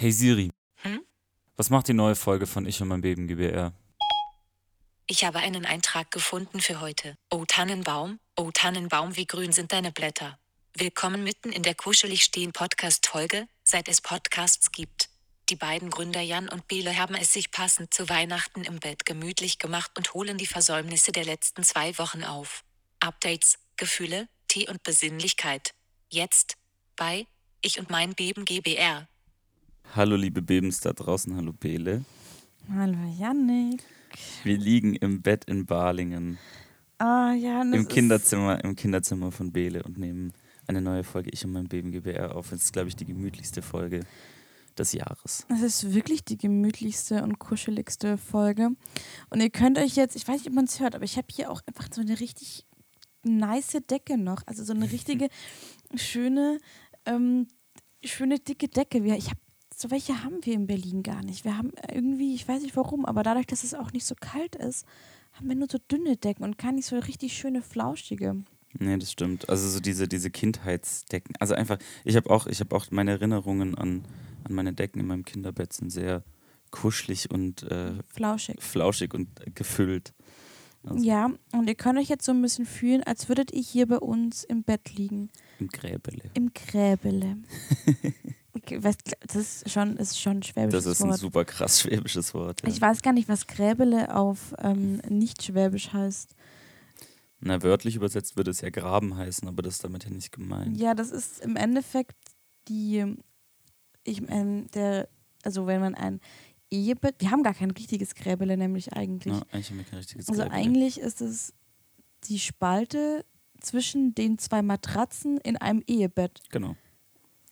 Hey Siri, Hm? was macht die neue Folge von Ich und mein Beben GBR? Ich habe einen Eintrag gefunden für heute. Oh Tannenbaum, oh Tannenbaum, wie grün sind deine Blätter. Willkommen mitten in der kuschelig stehen Podcast-Folge, seit es Podcasts gibt. Die beiden Gründer Jan und Bele haben es sich passend zu Weihnachten im Bett gemütlich gemacht und holen die Versäumnisse der letzten zwei Wochen auf. Updates, Gefühle, Tee und Besinnlichkeit. Jetzt bei Ich und mein Beben GBR. Hallo liebe Bebens da draußen, hallo Bele. Hallo Yannick. Wir liegen im Bett in Balingen, Ah ja, das im Kinderzimmer, im Kinderzimmer von Bele und nehmen eine neue Folge Ich und mein Beben GBR auf. Es ist, glaube ich, die gemütlichste Folge des Jahres. Es ist wirklich die gemütlichste und kuscheligste Folge. Und ihr könnt euch jetzt, ich weiß nicht, ob man es hört, aber ich habe hier auch einfach so eine richtig nice Decke noch. Also so eine richtige, schöne, ähm, schöne dicke Decke. Ich hab, so welche haben wir in Berlin gar nicht. Wir haben irgendwie, ich weiß nicht warum, aber dadurch, dass es auch nicht so kalt ist, haben wir nur so dünne Decken und gar nicht so richtig schöne, flauschige. Nee, das stimmt. Also so diese, diese Kindheitsdecken. Also einfach, ich habe auch, ich habe auch meine Erinnerungen an, an meine Decken in meinem Kinderbett sind sehr kuschelig und äh, Flauschig. flauschig und gefüllt. Also Ja, und ihr könnt euch jetzt so ein bisschen fühlen, als würdet ihr hier bei uns im Bett liegen. Im Gräbele. Im Gräbele. Was- das ist schon, ist schon ein schwäbisches Das ist ein Wort. super krass schwäbisches Wort. Ja. Ich weiß gar nicht, was Gräbele auf ähm, nicht schwäbisch heißt. Na, wörtlich übersetzt würde es ja Graben heißen, aber das ist damit ja nicht gemeint. Ja, das ist im Endeffekt die, ich, ähm, der, also wenn man ein Ehebett, wir haben gar kein richtiges Gräbele nämlich eigentlich. Ja, eigentlich haben wir kein richtiges Also Gräbele. eigentlich ist es die Spalte zwischen den zwei Matratzen in einem Ehebett. Genau.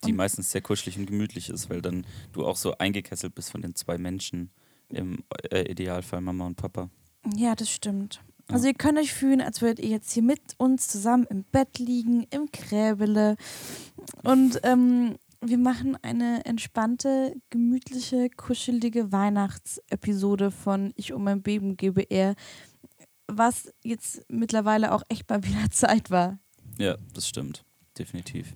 Die meistens sehr kuschelig und gemütlich ist, weil dann du auch so eingekesselt bist von den zwei Menschen. Im äh, Idealfall Mama und Papa. Ja, das stimmt. Also ihr könnt euch fühlen, als würdet ihr jetzt hier mit uns zusammen im Bett liegen, im Gräbele. Und ähm, wir machen eine entspannte, gemütliche, kuschelige Weihnachtsepisode von Ich um mein Beben GBR, was jetzt mittlerweile auch echt mal wieder Zeit war. Ja, das stimmt. Definitiv.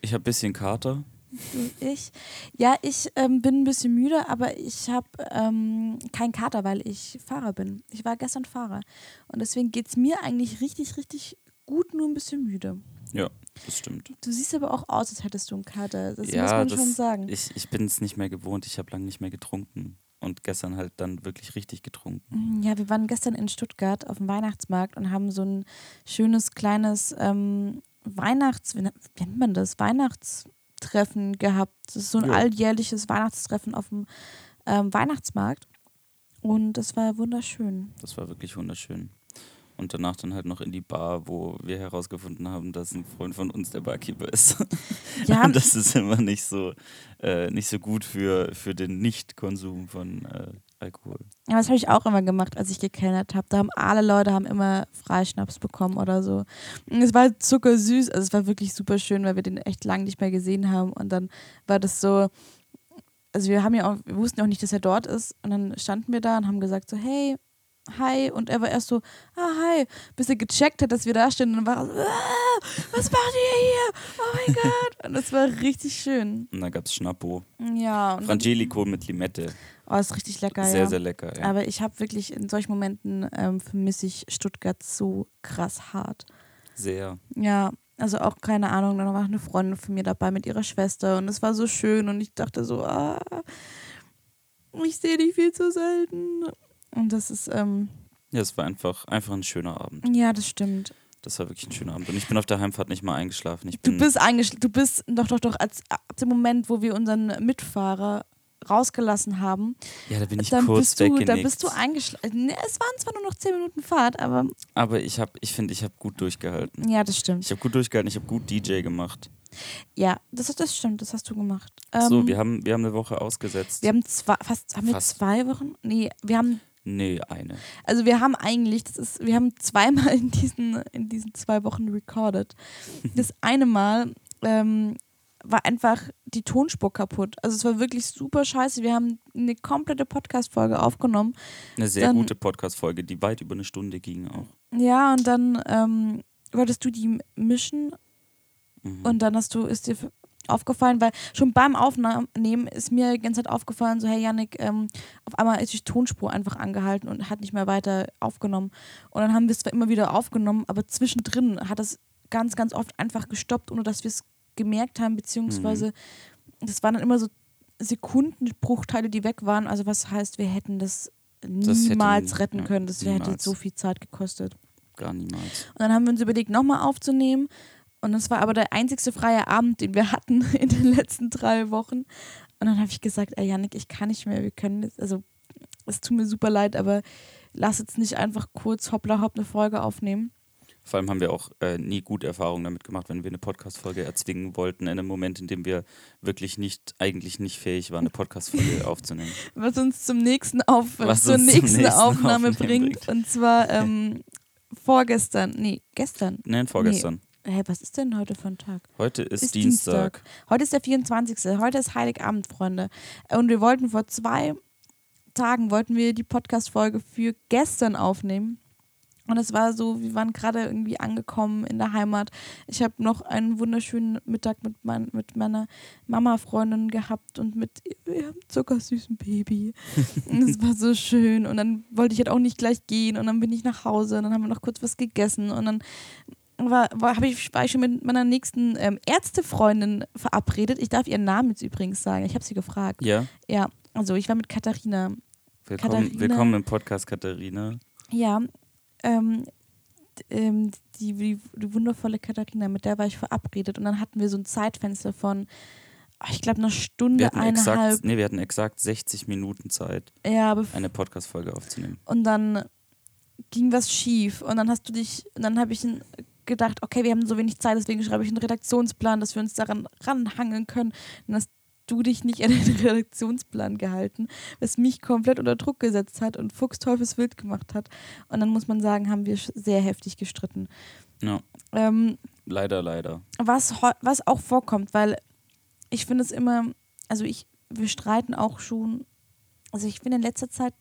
Ich habe ein bisschen Kater. Du, ich. Ja, ich ähm, bin ein bisschen müde, aber ich habe ähm, keinen Kater, weil ich Fahrer bin. Ich war gestern Fahrer. Und deswegen geht es mir eigentlich richtig, richtig gut, nur ein bisschen müde. Ja, das stimmt. Du siehst aber auch aus, als hättest du einen Kater. Das ja, muss man das, schon sagen. Ich, ich bin es nicht mehr gewohnt. Ich habe lange nicht mehr getrunken. Und gestern halt dann wirklich richtig getrunken. Mhm, Ja, wir waren gestern in Stuttgart auf dem Weihnachtsmarkt und haben so ein schönes kleines ähm, Weihnachts... Wie nennt wie nennt man das? Weihnachtstreffen gehabt. Das ist so ein Ja. alljährliches Weihnachtstreffen auf dem ähm, Weihnachtsmarkt. Und das war wunderschön. Das war wirklich wunderschön. Und danach dann halt noch in die Bar, wo wir herausgefunden haben, dass ein Freund von uns der Barkeeper ist. Ja, Und das ist immer nicht so, äh, nicht so gut für, für den Nicht-Konsum von äh, Alkohol. Ja, das habe ich auch immer gemacht, als ich gekellnert habe. Da haben alle Leute haben immer Freischnaps bekommen oder so. Und es war zuckersüß, also es war wirklich super schön, weil wir den echt lange nicht mehr gesehen haben. Und dann war das so, also wir haben ja auch, wir wussten auch nicht, dass er dort ist. Und dann standen wir da und haben gesagt so, hey, hi. Und er war erst so, ah, hi, bis er gecheckt hat, dass wir da stehen. Und dann war er so, ah, was macht ihr hier? Oh mein Gott. Und das war richtig schön. Und dann gab es Schnappo. Ja. Frangelico mit Limette. oh, ist richtig lecker, Sehr, ja. sehr lecker. Ja. Aber ich habe wirklich in solchen Momenten ähm, vermisse ich Stuttgart so krass hart. Sehr. Ja, also auch keine Ahnung, dann war eine Freundin von mir dabei mit ihrer Schwester und es war so schön und ich dachte so, ah, ich sehe dich viel zu selten. Und das ist, ähm, Ja, es war einfach, einfach ein schöner Abend. ja, das stimmt. Das war wirklich ein schöner Abend. Und ich bin auf der Heimfahrt nicht mal eingeschlafen. Du bist eingeschlafen, du bist doch, doch, doch, als ab dem Moment, wo wir unseren Mitfahrer rausgelassen haben, ja, da bin ich dann kurz bist du, da bist du eingeschlafen. Ne, es waren zwar nur noch zehn Minuten Fahrt, aber Aber ich habe, ich finde, ich habe gut durchgehalten. ja, das stimmt. Ich habe gut durchgehalten, ich habe gut DJ gemacht. Ja, das, das stimmt, das hast du gemacht. so, Ähm, wir haben, wir haben eine Woche ausgesetzt. Wir haben zwei, fast, haben wir Fast. zwei Wochen? Nee, wir haben, nee, eine. also wir haben eigentlich, das ist, wir haben zweimal in diesen, in diesen zwei Wochen recorded. Das eine Mal ähm, war einfach die Tonspur kaputt. Also es war wirklich super scheiße. Wir haben eine komplette Podcast-Folge aufgenommen. Eine sehr Dann- gute Podcast-Folge, die weit über eine Stunde ging auch. Ja, und dann ähm, wolltest du die mischen Mhm. und dann hast du, ist dir aufgefallen, weil schon beim Aufnehmen ist mir die ganze Zeit aufgefallen, so hey Yannick, ähm, auf einmal ist die Tonspur einfach angehalten und hat nicht mehr weiter aufgenommen. Und dann haben wir es zwar immer wieder aufgenommen, aber zwischendrin hat es ganz, ganz oft einfach gestoppt, ohne dass wir es gemerkt haben, beziehungsweise das waren dann immer so Sekundenbruchteile, die weg waren. Also was heißt, wir hätten das Das hätte- niemals retten können. Das hätte niemals. so viel Zeit gekostet. Gar niemals. Und dann haben wir uns überlegt, nochmal aufzunehmen. Und das war aber der einzigste freie Abend, den wir hatten in den letzten drei Wochen. Und dann habe ich gesagt, ey Janik, ich kann nicht mehr, wir können jetzt, also es tut mir super leid, aber lass jetzt nicht einfach kurz hoppla hopp eine Folge aufnehmen. Vor allem haben wir auch äh, nie gute Erfahrungen damit gemacht, wenn wir eine Podcast-Folge erzwingen wollten, in einem Moment, in dem wir wirklich nicht, eigentlich nicht fähig waren, eine Podcast-Folge aufzunehmen. Was uns zum nächsten Auf Was zur nächsten nächsten Aufnahme bringt. bringt. Und zwar ähm, vorgestern, nee, gestern. Nein, vorgestern. Hä, was ist denn heute für ein Tag? Heute ist, Ist Dienstag. Heute ist der 24. Heute ist Heiligabend, Freunde. Und wir wollten vor zwei Tagen wollten wir die Podcast-Folge für gestern aufnehmen. Und es war so, wir waren gerade irgendwie angekommen in der Heimat. Ich habe noch einen wunderschönen Mittag mit, mein, mit meiner Mama-Freundin gehabt und mit ihrem zuckersüßen Baby. Und es war so schön. Und dann wollte ich halt auch nicht gleich gehen. Und dann bin ich nach Hause und dann haben wir noch kurz was gegessen. Und dann war, war, ich, war ich schon mit meiner nächsten ähm, Ärztefreundin verabredet. Ich darf ihren Namen jetzt übrigens sagen. Ich habe sie gefragt. Ja, Ja, also ich war mit Katharina. willkommen, Katharina. willkommen im Podcast, Katharina. Ja, ähm, ähm, die, die, die wundervolle Katharina, mit der war ich verabredet. Und dann hatten wir so ein Zeitfenster von, oh, ich glaube, einer Wir Stunde, hatten, eineinhalb. exakt, nee, wir hatten exakt 60 Minuten Zeit, Ja, eine Podcast-Folge aufzunehmen. und dann ging was schief. Und dann hast du dich, und dann habe ich n- gedacht, okay, wir haben so wenig Zeit, deswegen schreibe ich einen Redaktionsplan, dass wir uns daran ranhangeln können. Und hast du dich nicht an den Redaktionsplan gehalten, was mich komplett unter Druck gesetzt hat und fuchsteufelswild gemacht hat. Und dann muss man sagen, haben wir sehr heftig gestritten. Ja, Ähm, leider, leider. was, was auch vorkommt, weil ich finde es immer, also ich, wir streiten auch schon, also ich finde in letzter Zeit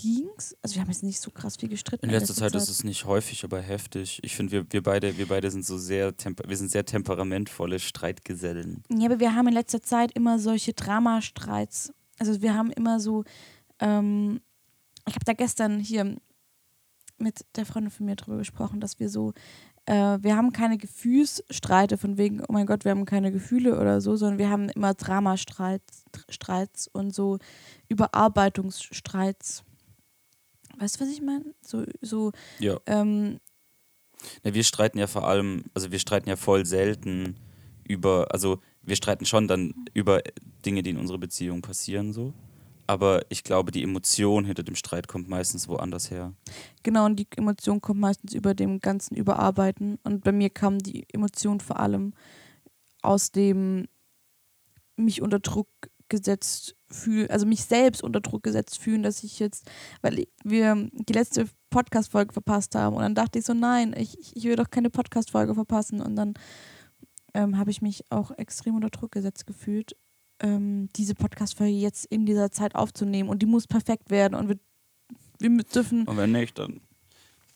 ging's, also wir haben jetzt nicht so krass viel gestritten. In letzter Zeit ist es nicht häufig, aber heftig. Ich finde, wir, wir, beide, wir beide sind so sehr, wir sind sehr temperamentvolle Streitgesellen. Ja, aber wir haben in letzter Zeit immer solche Dramastreits. Also wir haben immer so, ähm, ich habe da gestern hier mit der Freundin von mir drüber gesprochen, dass wir so, äh, wir haben keine Gefühlsstreite von wegen, oh mein Gott, wir haben keine Gefühle oder so, sondern wir haben immer Dramastreits Streits und so Überarbeitungsstreits. Weißt du, was ich meine? So, so, Ja. ähm, Na, wir streiten ja vor allem, also wir streiten ja voll selten über, also wir streiten schon dann über Dinge, die in unserer Beziehung passieren, so. Aber ich glaube, die Emotion hinter dem Streit kommt meistens woanders her. Genau, und die Emotion kommt meistens über dem ganzen Überarbeiten. Und bei mir kam die Emotion vor allem aus dem mich unter Druck gesetzt fühlen, also mich selbst unter Druck gesetzt fühlen, dass ich jetzt, weil wir die letzte Podcast-Folge verpasst haben und dann dachte ich so, nein, ich, ich- will doch keine Podcast-Folge verpassen und dann ähm, habe ich mich auch extrem unter Druck gesetzt gefühlt, ähm, diese Podcast-Folge jetzt in dieser Zeit aufzunehmen und die muss perfekt werden und wir, wir dürfen Und wenn nicht, dann.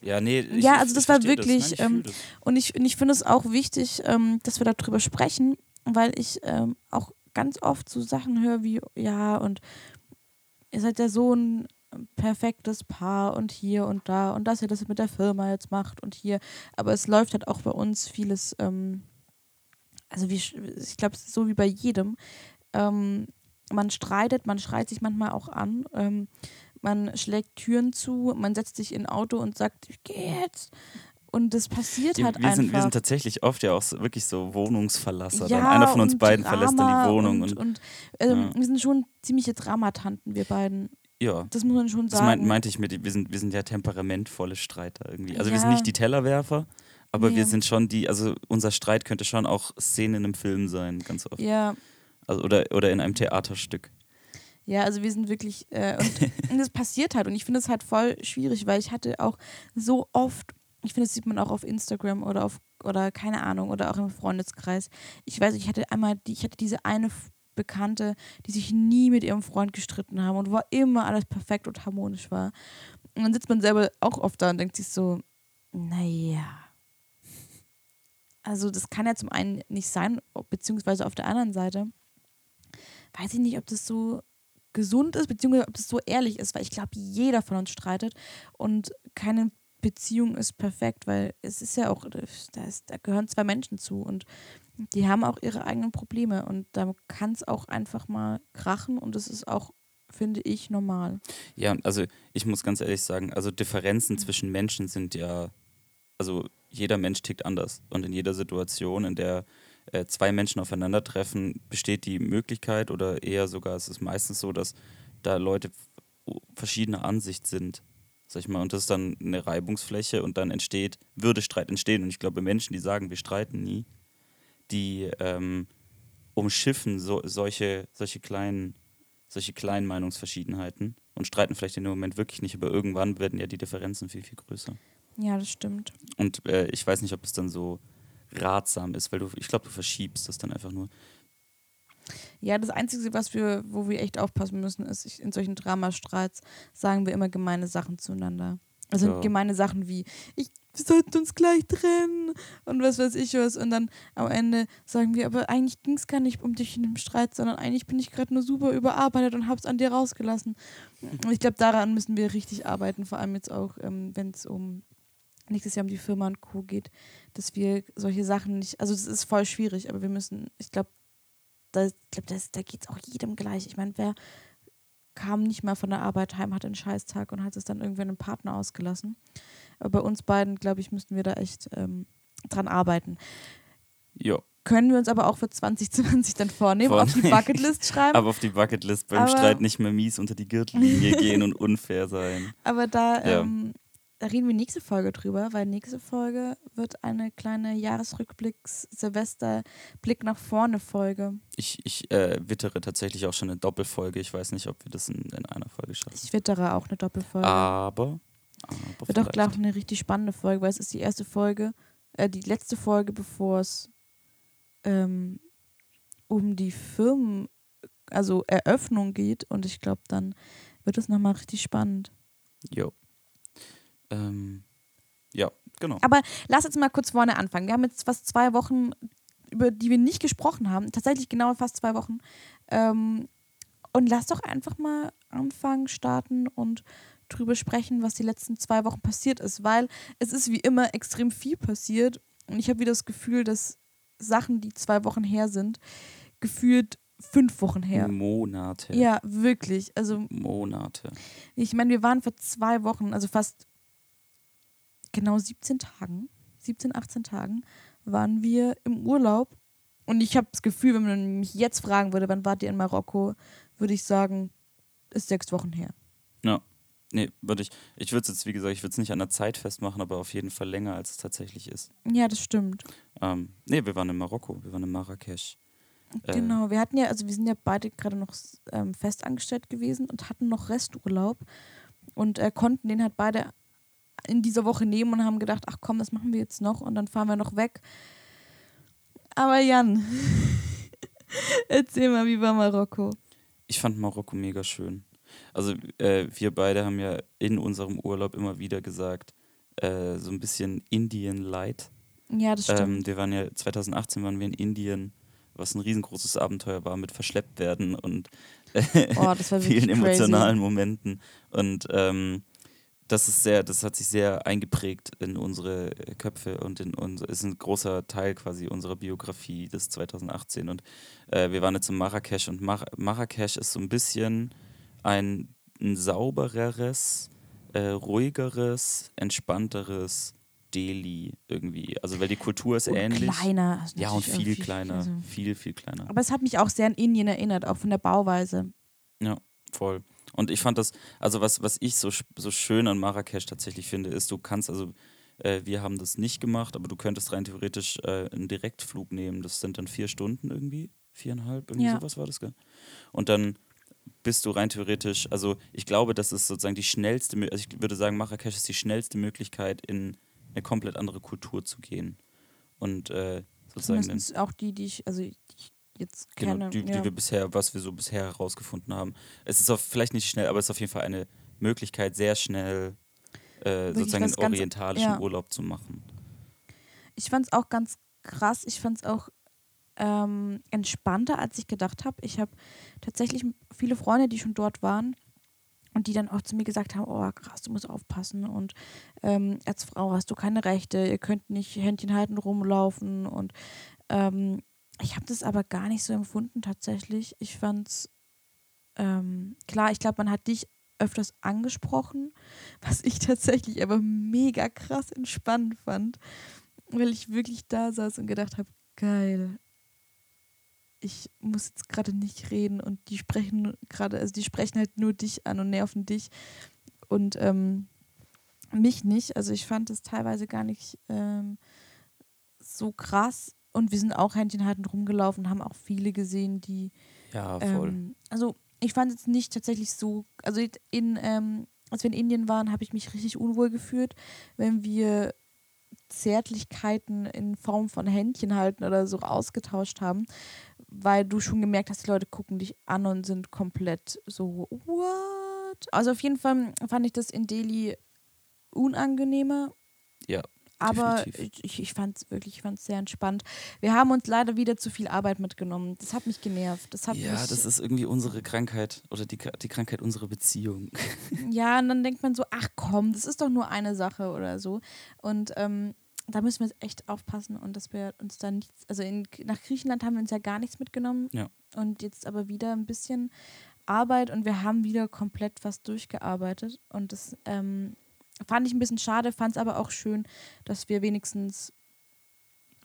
Ja, nee. Ich, Ja, also ich das war wirklich, Nein, ich ähm, das. Und ich, und ich finde es auch wichtig, ähm, dass wir darüber sprechen, weil ich ähm, auch ganz oft so Sachen höre wie, ja, und ihr seid ja so ein perfektes Paar und hier und da und dass ihr das mit der Firma jetzt macht und hier. Aber es läuft halt auch bei uns vieles, ähm, also wie, ich glaube, so wie bei jedem. Ähm, man streitet, man schreit sich manchmal auch an. Ähm, man schlägt Türen zu, man setzt sich in ein Auto und sagt, ich gehe jetzt. Und das passiert Ja, halt wir, einfach. sind, wir sind tatsächlich oft ja auch so, wirklich so Wohnungsverlasser. ja, dann einer von uns beiden Drama verlässt dann die Wohnung. Und, Und, und, ähm, Ja. wir sind schon ziemliche Dramatanten, wir beiden. ja, Das muss man schon das sagen. meint, meinte ich mit, wir sind, wir sind ja temperamentvolle Streiter irgendwie. Also wir sind nicht die Tellerwerfer, aber Nee. wir sind schon die, also unser Streit könnte schon auch Szenen in einem Film sein, ganz oft. ja, Also, oder, oder in einem Theaterstück. ja, also wir sind wirklich, äh, und, und das passiert halt. Und ich finde es halt voll schwierig, weil ich hatte auch so oft, ich finde, das sieht man auch auf Instagram oder auf, oder keine Ahnung, oder auch im Freundeskreis. Ich weiß, ich hatte einmal, die, ich hatte diese eine Bekannte, die sich nie mit ihrem Freund gestritten haben und wo immer alles perfekt und harmonisch war. Und dann sitzt man selber auch oft da und denkt sich so, naja. also das kann ja zum einen nicht sein, beziehungsweise auf der anderen Seite weiß ich nicht, ob das so gesund ist, beziehungsweise ob das so ehrlich ist, weil ich glaube, jeder von uns streitet und keine Beziehung ist perfekt, weil es ist ja auch, da, ist, da gehören zwei Menschen zu und die haben auch ihre eigenen Probleme und da kann es auch einfach mal krachen und das ist auch, finde ich, normal. Ja, also ich muss ganz ehrlich sagen, also Differenzen zwischen Menschen sind ja, also jeder Mensch tickt anders und in jeder Situation, in der äh, zwei Menschen aufeinandertreffen, besteht die Möglichkeit oder eher sogar, es ist meistens so, dass da Leute verschiedener Ansicht sind. Sag ich mal, und das ist dann eine Reibungsfläche und dann entsteht, würde Streit entstehen. Und ich glaube, Menschen, die sagen, wir streiten nie, die ähm, umschiffen so, solche, solche kleinen, solche kleinen Meinungsverschiedenheiten und streiten vielleicht in dem Moment wirklich nicht, aber irgendwann werden ja die Differenzen viel, viel größer. Ja, das stimmt. Und äh, ich weiß nicht, ob es dann so ratsam ist, weil du, ich glaube, du verschiebst das dann einfach nur. Ja, das Einzige, was wir, wo wir echt aufpassen müssen, ist, in solchen Dramastreits sagen wir immer gemeine Sachen zueinander. Also ja. gemeine Sachen wie, ich wir sollten uns gleich trennen und was weiß ich was. Und dann am Ende sagen wir, aber eigentlich ging es gar nicht um dich in dem Streit, sondern eigentlich bin ich gerade nur super überarbeitet und hab's an dir rausgelassen. Und ich glaube, daran müssen wir richtig arbeiten, vor allem jetzt auch, ähm, wenn es um nächstes Jahr um die Firma und Co. geht, dass wir solche Sachen nicht, also das ist voll schwierig, aber wir müssen, ich glaube, da, das, da geht es auch jedem gleich. Ich meine, wer kam nicht mal von der Arbeit heim, hatte einen Scheißtag und hat es dann irgendwann einem Partner ausgelassen. Aber bei uns beiden, glaube ich, müssten wir da echt ähm, dran arbeiten. Ja. Können wir uns aber auch für 2020 dann vornehmen, Vorne. auf die Bucketlist schreiben. aber auf die Bucketlist beim aber Streit nicht mehr mies unter die Gürtellinie gehen und unfair sein. Aber da ja. ähm, da reden wir nächste Folge drüber, weil nächste Folge wird eine kleine Jahresrückblicks Silvester-Blick nach vorne Folge. Ich, ich äh, wittere tatsächlich auch schon eine Doppelfolge. Ich weiß nicht, ob wir das in, in einer Folge schaffen. Ich wittere auch eine Doppelfolge. Aber. aber wird auch, glaube ich, eine richtig spannende Folge, weil es ist die erste Folge, äh, die letzte Folge, bevor es ähm, um die Firmen, also Eröffnung geht. Und ich glaube, dann wird es nochmal richtig spannend. Jo. Ähm, ja, genau. Aber lass jetzt mal kurz vorne anfangen. Wir haben jetzt fast zwei Wochen, über die wir nicht gesprochen haben. Tatsächlich genau fast zwei Wochen. Ähm, und lass doch einfach mal anfangen, starten und drüber sprechen, was die letzten zwei Wochen passiert ist, weil es ist wie immer extrem viel passiert und ich habe wieder das Gefühl, dass Sachen, die zwei Wochen her sind, gefühlt fünf Wochen her. Monate. Ja, wirklich. Also Monate. Ich meine, wir waren vor zwei Wochen, also fast genau 17 Tagen, 17, 18 Tagen, waren wir im Urlaub. Und ich habe das Gefühl, wenn man mich jetzt fragen würde, wann wart ihr in Marokko, würde ich sagen, ist sechs Wochen her. Ja. Nee, würde ich. Ich würde es jetzt, wie gesagt, ich würde es nicht an der Zeit festmachen, aber auf jeden Fall länger, als es tatsächlich ist. Ja, das stimmt. Ähm, nee, wir waren in Marokko, wir waren in Marrakesch. Äh, genau, wir hatten ja, also wir sind ja beide gerade noch ähm, festangestellt gewesen und hatten noch Resturlaub und äh, konnten den halt beide in dieser Woche nehmen und haben gedacht, ach komm, das machen wir jetzt noch und dann fahren wir noch weg. Aber Jan, erzähl mal, wie war Marokko? Ich fand Marokko mega schön. Also äh, wir beide haben ja in unserem Urlaub immer wieder gesagt, äh, so ein bisschen Indien Light. Ja, das stimmt. Ähm, wir waren ja 2018 waren wir in Indien, was ein riesengroßes Abenteuer war mit verschleppt werden und oh, vielen emotionalen Momenten und ähm, das ist sehr, das hat sich sehr eingeprägt in unsere Köpfe und in unser, ist ein großer Teil quasi unserer Biografie des 2018. Und äh, wir waren jetzt in Marrakesch und Mar Marrakesch ist so ein bisschen ein, ein saubereres, äh, ruhigeres, entspannteres Delhi irgendwie. Also weil die Kultur ist und ähnlich. Kleiner. Ja, und viel kleiner. Also viel, viel kleiner. Aber es hat mich auch sehr an Indien erinnert, auch von der Bauweise. Ja, voll. Und ich fand das, also was, was ich so, so schön an Marrakesch tatsächlich finde, ist, du kannst, also äh, wir haben das nicht gemacht, aber du könntest rein theoretisch äh, einen Direktflug nehmen. Das sind dann vier Stunden irgendwie, viereinhalb, irgendwie ja. sowas war das, gell? Und dann bist du rein theoretisch, also ich glaube, das ist sozusagen die schnellste, also ich würde sagen, Marrakesch ist die schnellste Möglichkeit, in eine komplett andere Kultur zu gehen. Und äh, sozusagen. Zumindest auch die, die ich, also ich jetzt genau, keine, die, ja. die wir bisher, was wir so bisher herausgefunden haben. Es ist auf, vielleicht nicht schnell, aber es ist auf jeden Fall eine Möglichkeit, sehr schnell äh, sozusagen einen orientalischen ja. Urlaub zu machen. Ich fand es auch ganz krass. Ich fand es auch ähm, entspannter, als ich gedacht habe. Ich habe tatsächlich viele Freunde, die schon dort waren und die dann auch zu mir gesagt haben, oh krass, du musst aufpassen und ähm, als Frau hast du keine Rechte, ihr könnt nicht Händchen halten rumlaufen und ähm, ich habe das aber gar nicht so empfunden tatsächlich. Ich fand's ähm, klar, ich glaube, man hat dich öfters angesprochen, was ich tatsächlich aber mega krass entspannt fand, weil ich wirklich da saß und gedacht habe, geil. Ich muss jetzt gerade nicht reden und die sprechen gerade, also die sprechen halt nur dich an und nerven dich und ähm, mich nicht. Also ich fand es teilweise gar nicht ähm, so krass und wir sind auch Händchen haltend rumgelaufen, haben auch viele gesehen, die Ja, voll. ähm, also ich fand es nicht tatsächlich so, also in, ähm, als wir in Indien waren, habe ich mich richtig unwohl gefühlt, wenn wir Zärtlichkeiten in Form von Händchen halten oder so ausgetauscht haben, weil du schon gemerkt hast, die Leute gucken dich an und sind komplett so, what? Also auf jeden Fall fand ich das in Delhi unangenehmer. Ja, Aber definitiv. ich, ich fand es wirklich, ich fand sehr entspannt. Wir haben uns leider wieder zu viel Arbeit mitgenommen. Das hat mich genervt. Das hat Ja, mich, das ist irgendwie unsere Krankheit oder die, die Krankheit unserer Beziehung. Ja, und dann denkt man so, ach komm, das ist doch nur eine Sache oder so. Und ähm, da müssen wir echt aufpassen und dass wir uns da nichts, also in, nach Griechenland haben wir uns ja gar nichts mitgenommen. Ja. Und jetzt aber wieder ein bisschen Arbeit und wir haben wieder komplett was durchgearbeitet. Und das ähm, fand ich ein bisschen schade, fand es aber auch schön, dass wir wenigstens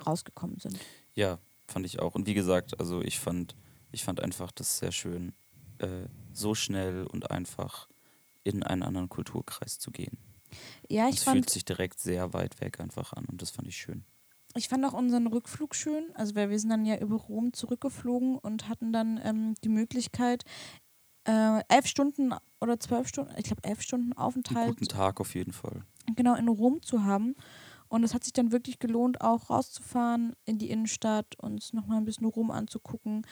rausgekommen sind. Ja, fand ich auch. Und wie gesagt, also ich fand, ich fand einfach das sehr schön, äh, so schnell und einfach in einen anderen Kulturkreis zu gehen. Ja, ich Es fand, fühlt sich direkt sehr weit weg einfach an und das fand ich schön. Ich fand auch unseren Rückflug schön. Also weil wir sind dann ja über Rom zurückgeflogen und hatten dann ähm, die Möglichkeit, äh, elf Stunden oder zwölf Stunden, ich glaube elf Stunden Einen Aufenthalt guten Tag auf jeden Fall. genau in Rom zu haben. Und es hat sich dann wirklich gelohnt, auch rauszufahren in die Innenstadt, uns nochmal ein bisschen Rom anzugucken.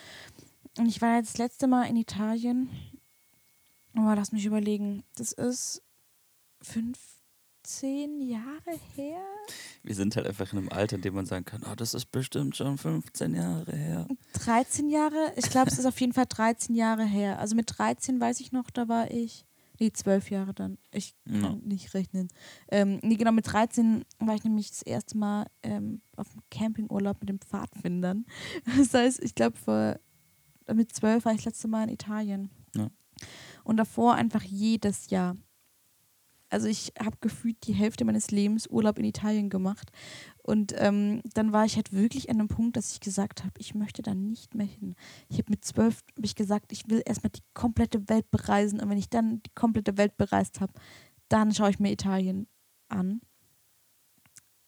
Und ich war jetzt das letzte Mal in Italien. Aber lass mich überlegen, das ist 15 Jahre her. Wir sind halt einfach in einem Alter, in dem man sagen kann, oh, das ist bestimmt schon 15 Jahre her. 13 Jahre? Ich glaube, es ist auf jeden Fall 13 Jahre her. Also mit 13 weiß ich noch, da war ich. Nee, 12 Jahre dann. Ich kann Ja. nicht rechnen. Ähm, nee, genau, mit 13 war ich nämlich das erste Mal ähm, auf dem Campingurlaub mit den Pfadfindern. Das heißt, ich glaube, vor mit 12 war ich das letzte Mal in Italien. Ja. Und davor einfach jedes Jahr. Also ich habe gefühlt die Hälfte meines Lebens Urlaub in Italien gemacht. Und ähm, dann war ich halt wirklich an einem Punkt, dass ich gesagt habe, ich möchte da nicht mehr hin. Ich habe mit zwölf hab ich gesagt, ich will erstmal die komplette Welt bereisen. Und wenn ich dann die komplette Welt bereist habe, dann schaue ich mir Italien an.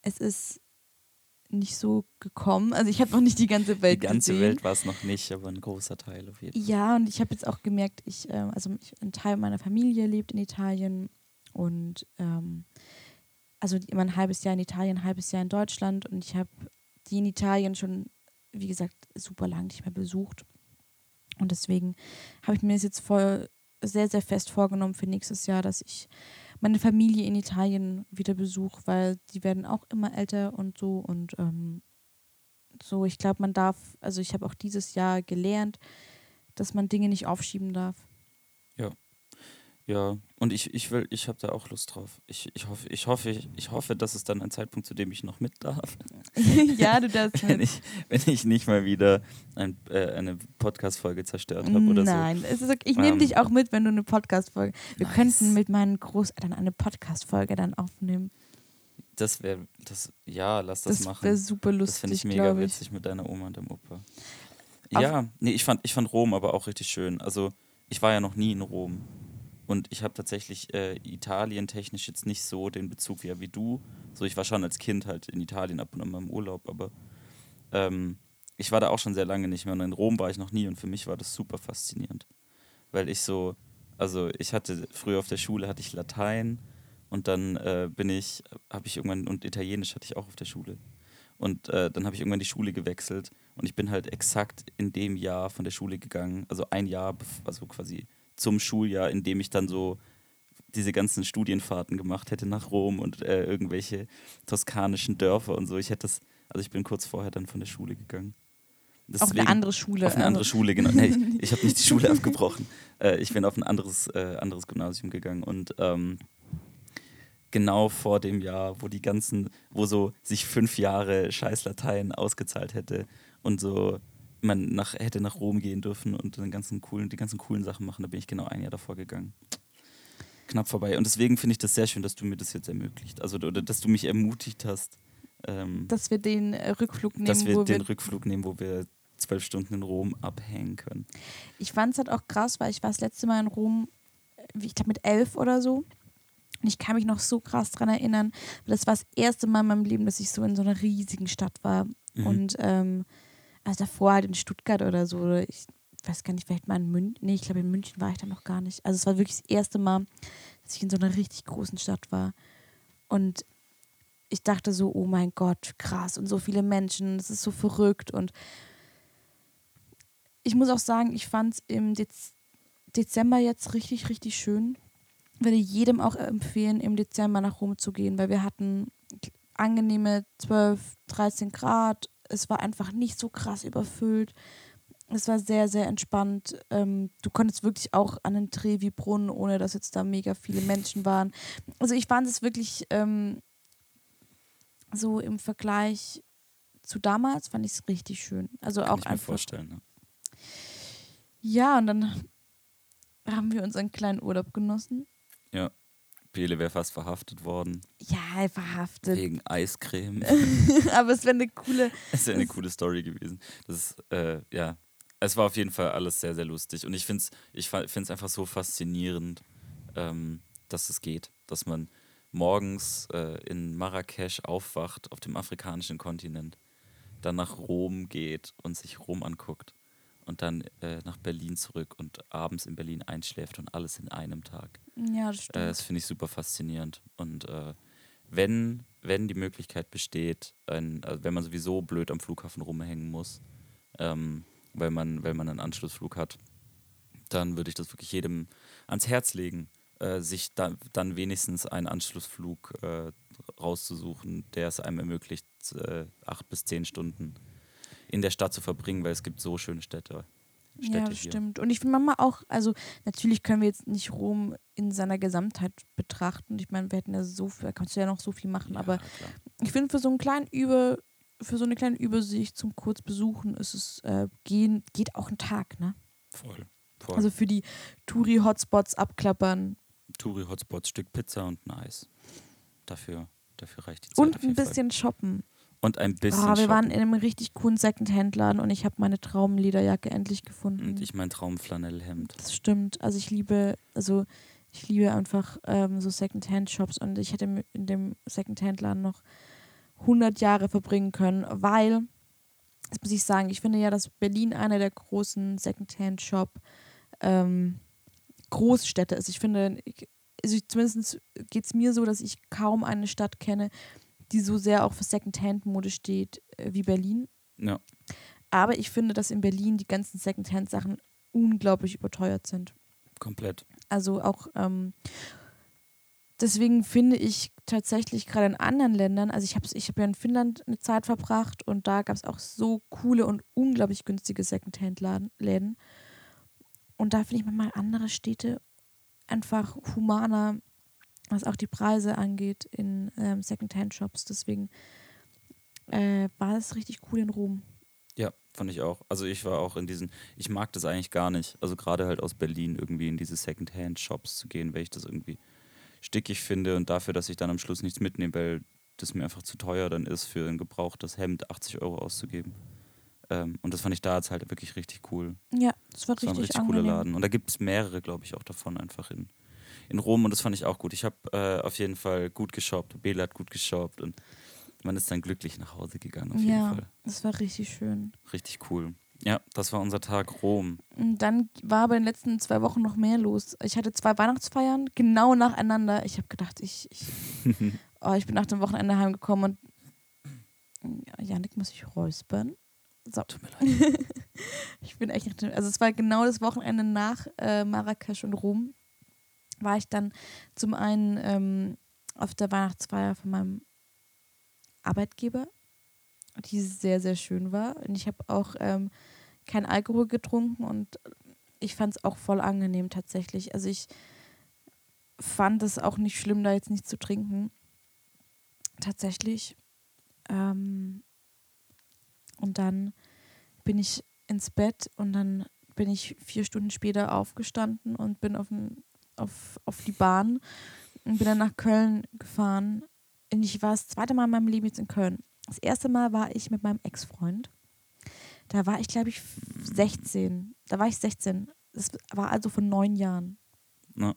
Es ist nicht so gekommen. Also ich habe noch nicht die ganze Die Welt ganze gesehen. Welt war es noch nicht, aber ein großer Teil auf jeden Fall. Ja, und ich habe jetzt auch gemerkt, ich, ähm, also ich, ein Teil meiner Familie lebt in Italien und ähm, also immer ein halbes Jahr in Italien, ein halbes Jahr in Deutschland und ich habe die in Italien schon, wie gesagt, super lang nicht mehr besucht. Und deswegen habe ich mir das jetzt voll sehr, sehr fest vorgenommen für nächstes Jahr, dass ich meine Familie in Italien wieder besuche, weil die werden auch immer älter und so und ähm, so, ich glaube, man darf, also ich habe auch dieses Jahr gelernt, dass man Dinge nicht aufschieben darf. Ja, und ich, ich will, ich habe da auch Lust drauf. Ich, ich hoffe, ich hoffe, ich, ich hoffe, dass es dann ein Zeitpunkt, zu dem ich noch mit darf. ja, du darfst wenn ich, wenn ich nicht mal wieder ein, äh, eine Podcast-Folge zerstört habe oder so. Nein, es ist okay. ich nehme Ähm, dich auch mit, wenn du eine Podcast-Folge. Wir Nice. könnten mit meinen Großeltern eine Podcast-Folge dann aufnehmen. Das wäre, das, ja, lass das, Das machen. wäre super Das finde ich lustig, mega ich. witzig mit deiner Oma und dem Opa. Auf- Ja, nee, ich fand, ich fand Rom aber auch richtig schön. Also, ich war ja noch nie in Rom. Und ich habe tatsächlich äh, Italien technisch jetzt nicht so den Bezug wie, wie du. So, ich war schon als Kind halt in Italien ab und an mal im Urlaub, aber ähm, ich war da auch schon sehr lange nicht mehr. Und in Rom war ich noch nie und für mich war das super faszinierend. Weil ich so, also ich hatte früher auf der Schule hatte ich Latein und dann äh, bin ich, habe ich irgendwann, und Italienisch hatte ich auch auf der Schule. Und äh, dann habe ich irgendwann die Schule gewechselt und ich bin halt exakt in dem Jahr von der Schule gegangen, also ein Jahr, also quasi zum Schuljahr, in dem ich dann so diese ganzen Studienfahrten gemacht hätte nach Rom und äh, irgendwelche toskanischen Dörfer und so. Ich hätte das Also ich bin kurz vorher dann von der Schule gegangen. auf eine andere Schule. Auf eine andere also- Schule, genau. Nee, ich ich habe nicht die Schule abgebrochen. Äh, ich bin auf ein anderes, äh, anderes Gymnasium gegangen und ähm, genau vor dem Jahr, wo die ganzen, wo so sich fünf Jahre scheiß Latein ausgezahlt hätte und so man nach, hätte nach Rom gehen dürfen und den ganzen coolen, die ganzen coolen Sachen machen, da bin ich genau ein Jahr davor gegangen. Knapp vorbei. Und deswegen finde ich das sehr schön, dass du mir das jetzt ermöglicht. Also oder dass du mich ermutigt hast, ähm, Dass wir den äh, Rückflug nehmen, dass wir wo den wir Rückflug nehmen, wo wir zwölf Stunden in Rom abhängen können. Ich fand es halt auch krass, weil ich war das letzte Mal in Rom, wie ich glaube mit elf oder so. Und ich kann mich noch so krass dran erinnern, weil das war das erste Mal in meinem Leben, dass ich so in so einer riesigen Stadt war. Mhm. Und ähm, also davor halt in Stuttgart oder so. Oder ich weiß gar nicht, vielleicht mal in München. Nee, ich glaube in München war ich da noch gar nicht. Also es war wirklich das erste Mal, dass ich in so einer richtig großen Stadt war. Und ich dachte so, oh mein Gott, krass. Und so viele Menschen, das ist so verrückt. Und ich muss auch sagen, ich fand es im Dez Dezember jetzt richtig, richtig schön. Würde jedem auch empfehlen, im Dezember nach Rom zu gehen, weil wir hatten angenehme 12, 13 Grad. Es war einfach nicht so krass überfüllt. Es war sehr, sehr entspannt. Ähm, du konntest wirklich auch an den Trevi-Brunnen, ohne dass jetzt da mega viele Menschen waren. Also ich fand es wirklich ähm, so im Vergleich zu damals, fand ich es richtig schön. Also Kann auch ich mir einfach. vorstellen. Ne? Ja, und dann haben wir unseren kleinen Urlaub genossen. Ja. Bele wäre fast verhaftet worden Ja, verhaftet. wegen Eiscreme. Aber es wäre eine coole. Das ist ja eine coole Story gewesen. Das ist, äh, ja, es war auf jeden Fall alles sehr, sehr lustig. Und ich finde es ich find's einfach so faszinierend, ähm, dass es geht. Dass man morgens äh, in Marrakesch aufwacht, auf dem afrikanischen Kontinent, dann nach Rom geht und sich Rom anguckt und dann äh, nach Berlin zurück und abends in Berlin einschläft und alles in einem Tag. Ja, das Äh, stimmt. das finde ich super faszinierend. Und äh, wenn, wenn die Möglichkeit besteht, ein, also wenn man sowieso blöd am Flughafen rumhängen muss, ähm, weil, man, weil man einen Anschlussflug hat, dann würde ich das wirklich jedem ans Herz legen, äh, sich da, dann wenigstens einen Anschlussflug äh, rauszusuchen, der es einem ermöglicht, äh, acht bis zehn Stunden in der Stadt zu verbringen, weil es gibt so schöne Städte. Städte ja, hier. stimmt. Und ich finde manchmal auch, also natürlich können wir jetzt nicht Rom in seiner Gesamtheit betrachten. Ich meine, wir hätten ja so viel, da kannst du ja noch so viel machen, aber Ja, klar. ich finde für so einen kleinen Über, für so eine kleine Übersicht zum Kurzbesuchen ist es, äh, gehen, geht auch ein Tag, ne? Voll. voll. Also für die Touri-Hotspots abklappern Touri-Hotspots, Stück Pizza und ein Eis. Dafür, dafür reicht die Zeit. und ein jeden Fall. bisschen shoppen. Und ein bisschen. Ah, wir waren shoppen. in einem richtig coolen Secondhand-Laden und ich habe meine Traumlederjacke endlich gefunden. Und ich mein Traumflanellhemd. Das stimmt. Also ich liebe, also ich liebe einfach ähm, so Secondhand-Shops und ich hätte in dem Secondhand-Laden noch 100 Jahre verbringen können, weil, das muss ich sagen, ich finde ja, dass Berlin einer der großen Secondhand-Shop ähm, Großstädte ist. Ich finde, ich, also ich, zumindest geht es mir so, dass ich kaum eine Stadt kenne, die so sehr auch für Secondhand-Mode steht äh, wie Berlin. Ja, Aber ich finde, dass in Berlin die ganzen Secondhand-Sachen unglaublich überteuert sind. komplett. Also auch ähm, deswegen finde ich tatsächlich gerade in anderen Ländern, also ich habe ich hab ja in Finnland eine Zeit verbracht und da gab es auch so coole und unglaublich günstige Secondhand-Läden. Und da finde ich manchmal andere Städte einfach humaner, was auch die Preise angeht in ähm, Secondhand-Shops. Deswegen äh, war das richtig cool in Rom. Ja, fand ich auch. Also ich war auch in diesen, ich mag das eigentlich gar nicht. Also gerade halt aus Berlin irgendwie in diese Secondhand-Shops zu gehen, weil ich das irgendwie stickig finde und dafür, dass ich dann am Schluss nichts mitnehme, weil das mir einfach zu teuer dann ist, für ein gebrauchtes Hemd 80 Euro auszugeben. Ähm, und das fand ich da jetzt halt wirklich richtig cool. Ja, das war Das war ein richtig, richtig cooler angenehm. Laden. Und da gibt es mehrere, glaube ich, auch davon einfach in, in Rom. Und das fand ich auch gut. Ich habe äh, auf jeden Fall gut geshoppt. Bela hat gut geshoppt. Und man ist dann glücklich nach Hause gegangen, auf jeden Ja, Fall. das war richtig schön. Richtig cool. Ja, das war unser Tag Rom. Und dann war aber in den letzten zwei Wochen noch mehr los. Ich hatte zwei Weihnachtsfeiern genau nacheinander. Ich habe gedacht, ich, ich, oh, ich bin nach dem Wochenende heimgekommen und ja, Janik muss sich räuspern. So. Tut mir leid. Ich bin echt also es war genau das Wochenende nach äh, Marrakesch und Rom. War ich dann zum einen ähm, auf der Weihnachtsfeier von meinem Arbeitgeber die sehr, sehr schön war. Und ich habe auch ähm, kein Alkohol getrunken und ich fand es auch voll angenehm tatsächlich. Also ich fand es auch nicht schlimm, da jetzt nichts zu trinken. Tatsächlich. Ähm, und dann bin ich ins Bett und dann bin ich vier Stunden später aufgestanden und bin auf, ein, auf, auf die Bahn und bin dann nach Köln gefahren. Und ich war das zweite Mal in meinem Leben jetzt in Köln. Das erste Mal war ich mit meinem Ex-Freund. Da war ich, glaube ich, 16. Da war ich 16. Das war also vor neun Jahren. Ja.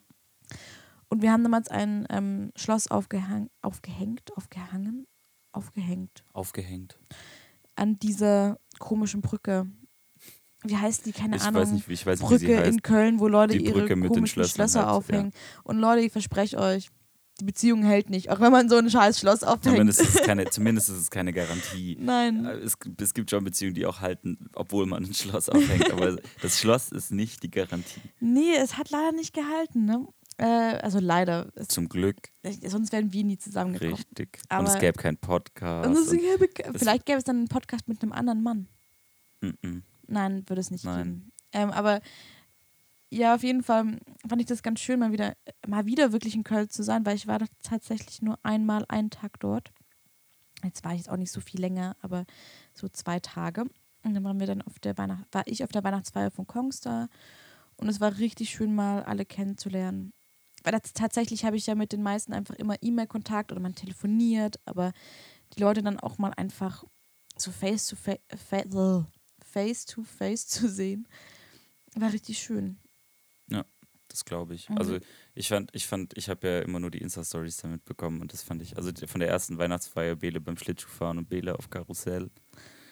Und wir haben damals ein ähm, Schloss aufgehang, aufgehängt, aufgehangen, aufgehängt Aufgehängt. an dieser komischen Brücke. Wie heißt die? Keine ich Ahnung. weiß nicht, ich weiß nicht, wie sie Brücke in Köln, wo Leute Die ihre Brücke mit den komischen Schlössern Schlösser halt, aufhängen. Und Leute, ich verspreche euch, die Beziehung hält nicht. Auch wenn man so ein scheiß Schloss aufhängt. Zumindest ist, es keine, zumindest ist es keine Garantie. Nein. Äh, Es, es gibt schon Beziehungen, die auch halten, obwohl man ein Schloss aufhängt. aber das Schloss ist nicht die Garantie. Nee, es hat leider nicht gehalten, ne? Äh, also leider. Es, Zum Glück. sonst wären wir nie zusammengekommen. Richtig. und Aber- es gäbe keinen Podcast. Und es und, gäbe, vielleicht gäbe es dann einen Podcast mit einem anderen Mann. mm. Nein, würde es nicht Nein. geben. Ähm, aber ja, auf jeden Fall fand ich das ganz schön, mal wieder, mal wieder wirklich in Köln zu sein, weil ich war tatsächlich nur einmal einen Tag dort. Jetzt war ich jetzt auch nicht so viel länger, aber so zwei Tage. Und dann waren wir dann auf der Weihnacht, war ich auf der Weihnachtsfeier von Kongstar und es war richtig schön, mal alle kennenzulernen. Weil das, tatsächlich habe ich ja mit den meisten einfach immer E-Mail-Kontakt oder man telefoniert, aber die Leute dann auch mal einfach so face to face, face to face zu sehen, war richtig schön. Das glaube ich. Mhm. Also ich fand, ich fand, ich habe ja immer nur die Insta-Stories damit bekommen und das fand ich, also von der ersten Weihnachtsfeier Bele beim Schlittschuhfahren und Bele auf Karussell.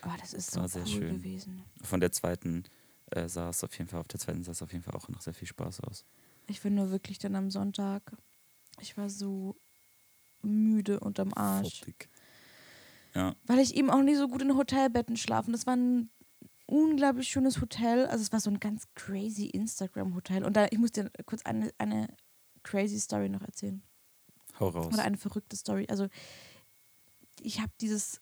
Aber das ist so War sehr cool schön. gewesen. Von der zweiten äh, sah es auf jeden Fall, auf der zweiten sah es auf jeden Fall auch noch sehr viel Spaß aus. Ich bin nur wirklich dann am Sonntag, ich war so müde und am Arsch. Fottig. Ja, Weil ich eben auch nicht so gut in Hotelbetten schlafen. Das war ein unglaublich schönes Hotel. Also es war so ein ganz crazy Instagram-Hotel. Und da, ich muss dir kurz eine, eine crazy Story noch erzählen. hau raus. Oder eine verrückte Story. Also ich habe dieses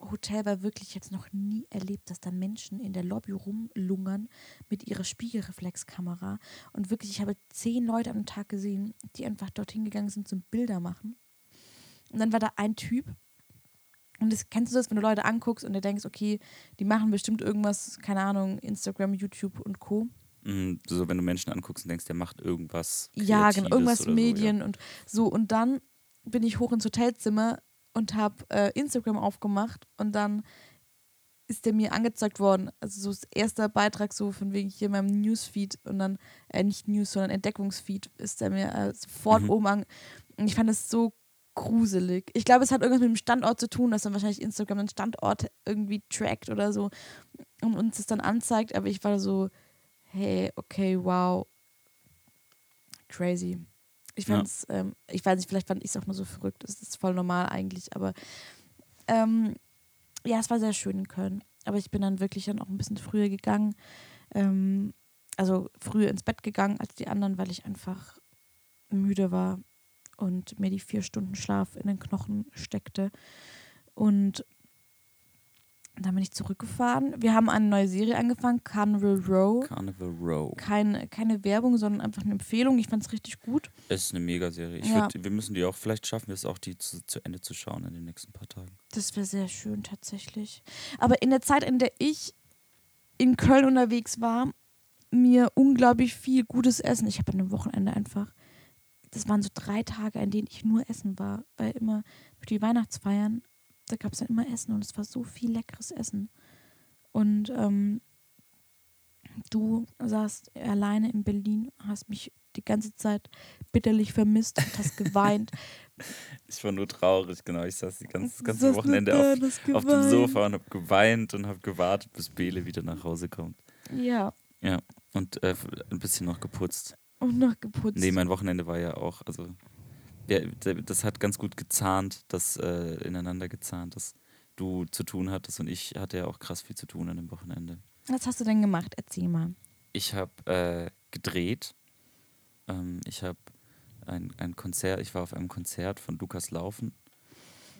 Hotel war wirklich jetzt noch nie erlebt, dass da Menschen in der Lobby rumlungern mit ihrer Spiegelreflexkamera. Und wirklich, ich habe zehn Leute am Tag gesehen, die einfach dorthin gegangen sind zum Bilder machen. Und dann war da ein Typ. Und das kennst du das, wenn du Leute anguckst und du denkst, okay, die machen bestimmt irgendwas, keine Ahnung, Instagram, YouTube und Co. Mhm, so, wenn du Menschen anguckst und denkst, der macht irgendwas. Ja, genau, Kreatives irgendwas oder so, Medien und so. Und dann bin ich hoch ins Hotelzimmer und habe äh, Instagram aufgemacht und dann ist der mir angezeigt worden. Also so das erste Beitrag so von wegen hier in meinem Newsfeed und dann, äh, nicht News, sondern Entdeckungsfeed ist der mir äh, sofort Mhm. oben an. Und ich fand es so gruselig. Ich glaube, es hat irgendwas mit dem Standort zu tun, dass dann wahrscheinlich Instagram den Standort irgendwie trackt oder so und uns das dann anzeigt. Aber ich war so, hey, okay, wow, crazy. Ich Ja. fand's, ähm, ich weiß nicht, vielleicht fand ich es auch nur so verrückt. Das ist voll normal eigentlich, aber ähm, ja, es war sehr schön in Köln. Aber ich bin dann wirklich dann auch ein bisschen früher gegangen. Ähm, also früher ins Bett gegangen als die anderen, weil ich einfach müde war und mir die vier Stunden Schlaf in den Knochen steckte. Und dann bin ich zurückgefahren. Wir haben eine neue Serie angefangen, Carnival Row. Carnival Row. Keine, keine Werbung, sondern einfach eine Empfehlung. Ich fand es richtig gut. Es ist eine Megaserie. Ja. wir müssen die auch, vielleicht schaffen wir es auch, die zu, zu Ende zu schauen in den nächsten paar Tagen. Das wäre sehr schön tatsächlich. Aber in der Zeit, in der ich in Köln unterwegs war, mir unglaublich viel gutes Essen. Ich habe an einem Wochenende einfach, das waren so drei Tage, in denen ich nur essen war, weil immer für die Weihnachtsfeiern, da gab es dann immer Essen und es war so viel leckeres Essen. Und ähm, du saßt alleine in Berlin, hast mich die ganze Zeit bitterlich vermisst und hast geweint. Ich war nur traurig, genau. Ich saß die ganze, das ganze Wochenende da auf, auf dem. Sofa und hab geweint und hab gewartet, bis Bele wieder nach Hause kommt. Ja, Und äh, ein bisschen noch geputzt. Und noch geputzt. Nee, mein Wochenende war ja auch, also ja, das hat ganz gut gezahnt, das äh, ineinander gezahnt, dass du zu tun hattest und ich hatte ja auch krass viel zu tun an dem Wochenende. Was hast du denn gemacht? Erzähl mal. Ich habe äh, gedreht. Ähm, ich habe ein, ein Konzert, ich war auf einem Konzert von Lukas Laufen.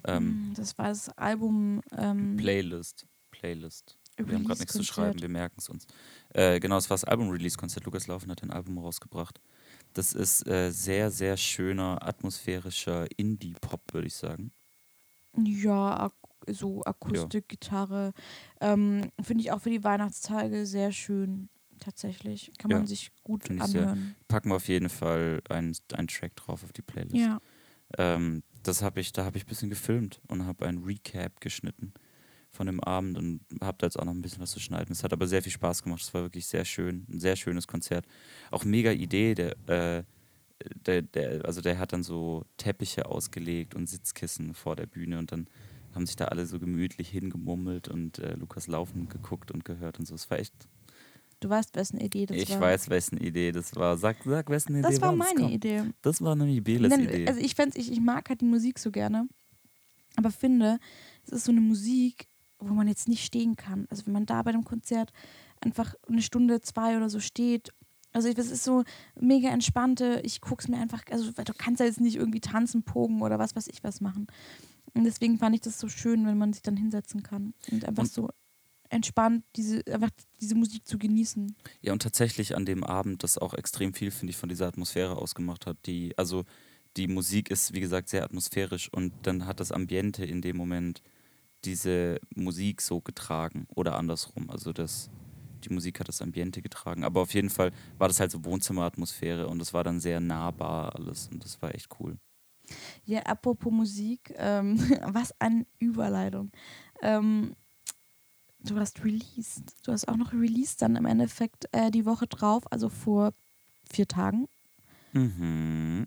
Ähm, Mm, Das war das Album ähm, Playlist. Playlist. Wir haben gerade nichts zu schreiben, wir merken es uns. Äh, genau, es war das Album-Release-Konzert. Lukas Laufen hat ein Album rausgebracht. Das ist äh, sehr, sehr schöner, atmosphärischer Indie-Pop, würde ich sagen. Ja, ak so Akustik, Gitarre. Ähm, Finde ich auch für die Weihnachtstage sehr schön. Tatsächlich. Kann man Ja, sich gut anhören. Packen wir auf jeden Fall einen, einen Track drauf auf die Playlist. Ja. Ähm, das habe ich, da habe ich ein bisschen gefilmt und habe ein Recap geschnitten von dem Abend und habe da jetzt auch noch ein bisschen was zu schneiden. Es hat aber sehr viel Spaß gemacht. Es war wirklich sehr schön, ein sehr schönes Konzert. Auch mega Idee. Der, äh, der, der, also der hat dann so Teppiche ausgelegt und Sitzkissen vor der Bühne und dann haben sich da alle so gemütlich hingemummelt und äh, Lukas Laufen geguckt und gehört und so. Es war echt. Du weißt, wessen Idee das ich war. weiß, wessen Idee das war. Sag, sag wessen Idee Das war das? meine Komm. Idee. Das war nämlich Beles Denn, Idee. Also ich, ich, ich mag halt die Musik so gerne, aber finde, es ist so eine Musik, wo man jetzt nicht stehen kann. Also wenn man da bei dem Konzert einfach eine Stunde, zwei oder so steht. Also das ist so mega entspannte, ich guck's mir einfach, also weil du kannst ja jetzt nicht irgendwie tanzen, pogen oder was weiß ich was machen. Und deswegen fand ich das so schön, wenn man sich dann hinsetzen kann und einfach Und- so entspannt diese, einfach diese Musik zu genießen. Ja, und tatsächlich an dem Abend das auch extrem viel, finde ich, von dieser Atmosphäre ausgemacht hat. Die, also die Musik ist, wie gesagt, sehr atmosphärisch und dann hat das Ambiente in dem Moment diese Musik so getragen oder andersrum. Also das, die Musik hat das Ambiente getragen. Aber auf jeden Fall war das halt so Wohnzimmeratmosphäre und das war dann sehr nahbar alles und das war echt cool. Ja, apropos Musik, ähm, was eine Überleitung. Ähm, du hast released. Du hast auch noch released dann im Endeffekt äh, die Woche drauf, also vor vier Tagen. Mhm.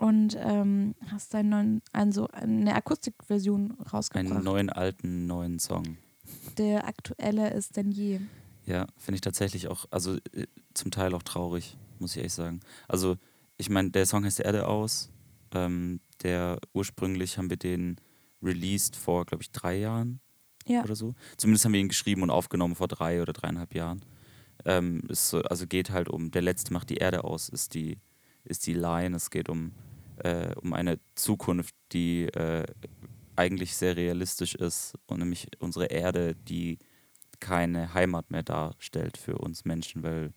Und ähm, hast deinen neuen, also eine Akustikversion rausgebracht. Einen neuen, alten, neuen Song. Der aktuelle ist denn je. Ja, finde ich tatsächlich auch, also äh, zum Teil auch traurig, muss ich ehrlich sagen. Also, ich meine, der Song heißt Erde aus. Ähm, der ursprünglich haben wir den released vor, glaube ich, drei Jahren Ja. oder so. Zumindest haben wir ihn geschrieben und aufgenommen vor drei oder dreieinhalb Jahren. Ähm, ist so, also geht halt um, der Letzte macht die Erde aus, ist die, ist die Line. Es geht um, äh, um eine Zukunft, die äh, eigentlich sehr realistisch ist und nämlich unsere Erde, die keine Heimat mehr darstellt für uns Menschen, weil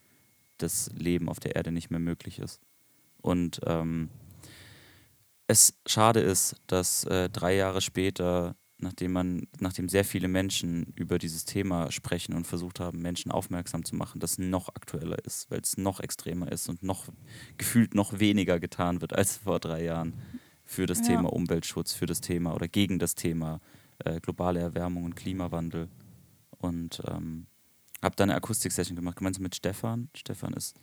das Leben auf der Erde nicht mehr möglich ist. Und ähm, es schade ist, dass äh, drei Jahre später, nachdem man, nachdem sehr viele Menschen über dieses Thema sprechen und versucht haben, Menschen aufmerksam zu machen, das noch aktueller ist, weil es noch extremer ist und noch gefühlt noch weniger getan wird als vor drei Jahren für das Ja. Thema Umweltschutz, für das Thema oder gegen das Thema äh, globale Erwärmung und Klimawandel. Und ähm, habe dann eine Akustik-Session gemacht, gemeinsam mit Stefan. Stefan ist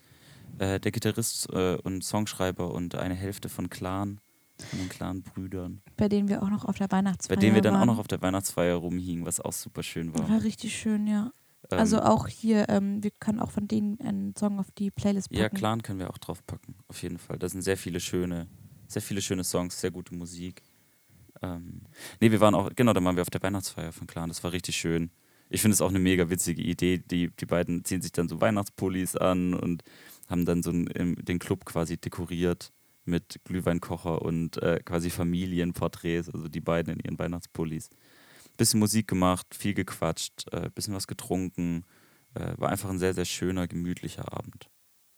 äh, der Gitarrist äh, und Songschreiber und eine Hälfte von Clan, von den Clan-Brüdern. Bei denen wir auch noch auf der Bei Weihnachtsfeier denen wir dann waren. auch noch auf der Weihnachtsfeier rumhingen, was auch super schön war. War richtig schön, ja. Ähm, Also auch hier, ähm, wir können auch von denen einen Song auf die Playlist packen. Ja, Clan können wir auch draufpacken, auf jeden Fall. Da sind sehr viele schöne, sehr viele schöne Songs, sehr gute Musik. Ähm, nee, wir waren auch, genau, da waren wir auf der Weihnachtsfeier von Clan, das war richtig schön. Ich finde es auch eine mega witzige Idee. Die, die beiden ziehen sich dann so Weihnachtspullis an und haben dann so einen, den Club quasi dekoriert mit Glühweinkocher und äh, quasi Familienporträts, also die beiden in ihren Weihnachtspullis. Bisschen Musik gemacht, viel gequatscht, äh, bisschen was getrunken. Äh, war einfach ein sehr, sehr schöner, gemütlicher Abend,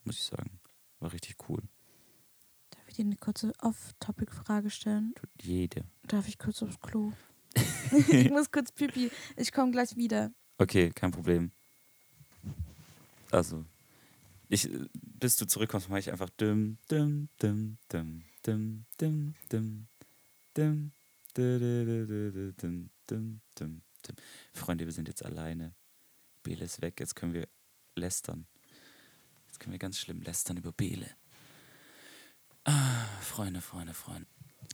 muss ich sagen. War richtig cool. Darf ich dir eine kurze Off-Topic-Frage stellen? Tut jede. Darf ich kurz aufs Klo? ich muss kurz pipi. Ich komme gleich wieder. Okay, kein Problem. Also, ich, äh, bis du zurückkommst, mache ich einfach dim, dim, dim, dim, dim, dim, dim, dim, di, di, di, di, di, dim, dim, dim, dim. Freunde, wir sind jetzt alleine. Bele ist weg, jetzt können wir lästern. Jetzt können wir ganz schlimm lästern über Bele. Ah, Freunde, Freunde, Freunde.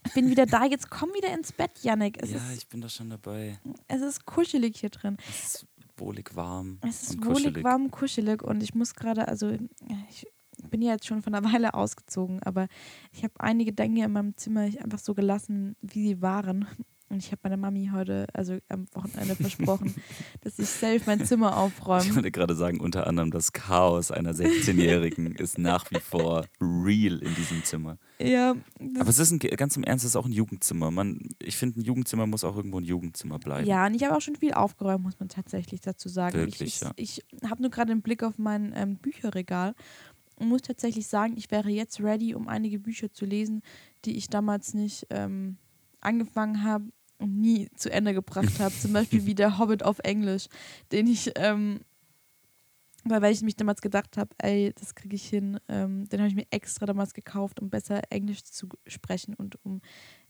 Ich bin wieder da. Jetzt komm wieder ins Bett, Yannick. Es, ja, ist, ich bin da schon dabei. es ist kuschelig hier drin. Es ist wohlig warm. Es ist und wohlig, kuschelig. warm, kuschelig und ich muss gerade, also ich bin ja jetzt schon von einer Weile ausgezogen, aber ich habe einige Dinge in meinem Zimmer einfach so gelassen, wie sie waren. Und ich habe meiner Mami heute, also am Wochenende versprochen, dass ich safe mein Zimmer Ich aufräume. wollte gerade sagen, unter anderem das Chaos einer 16-Jährigen ist nach wie vor real in diesem Zimmer. Ja, Aber es ist ein, ganz im Ernst, es ist auch ein Jugendzimmer. Man, ich finde, ein Jugendzimmer muss auch irgendwo ein Jugendzimmer bleiben. Ja, und ich habe auch schon viel aufgeräumt, muss man tatsächlich dazu sagen. Wirklich, ich ja. ich, ich habe nur gerade einen Blick auf mein ähm, Bücherregal und muss tatsächlich sagen, ich wäre jetzt ready, um einige Bücher zu lesen, die ich damals nicht ähm, angefangen habe nie zu Ende gebracht habe. Zum Beispiel wie der Hobbit auf Englisch, den ich, ähm, weil ich mich damals gedacht habe, ey, das kriege ich hin. Ähm, den habe ich mir extra damals gekauft, um besser Englisch zu sprechen und um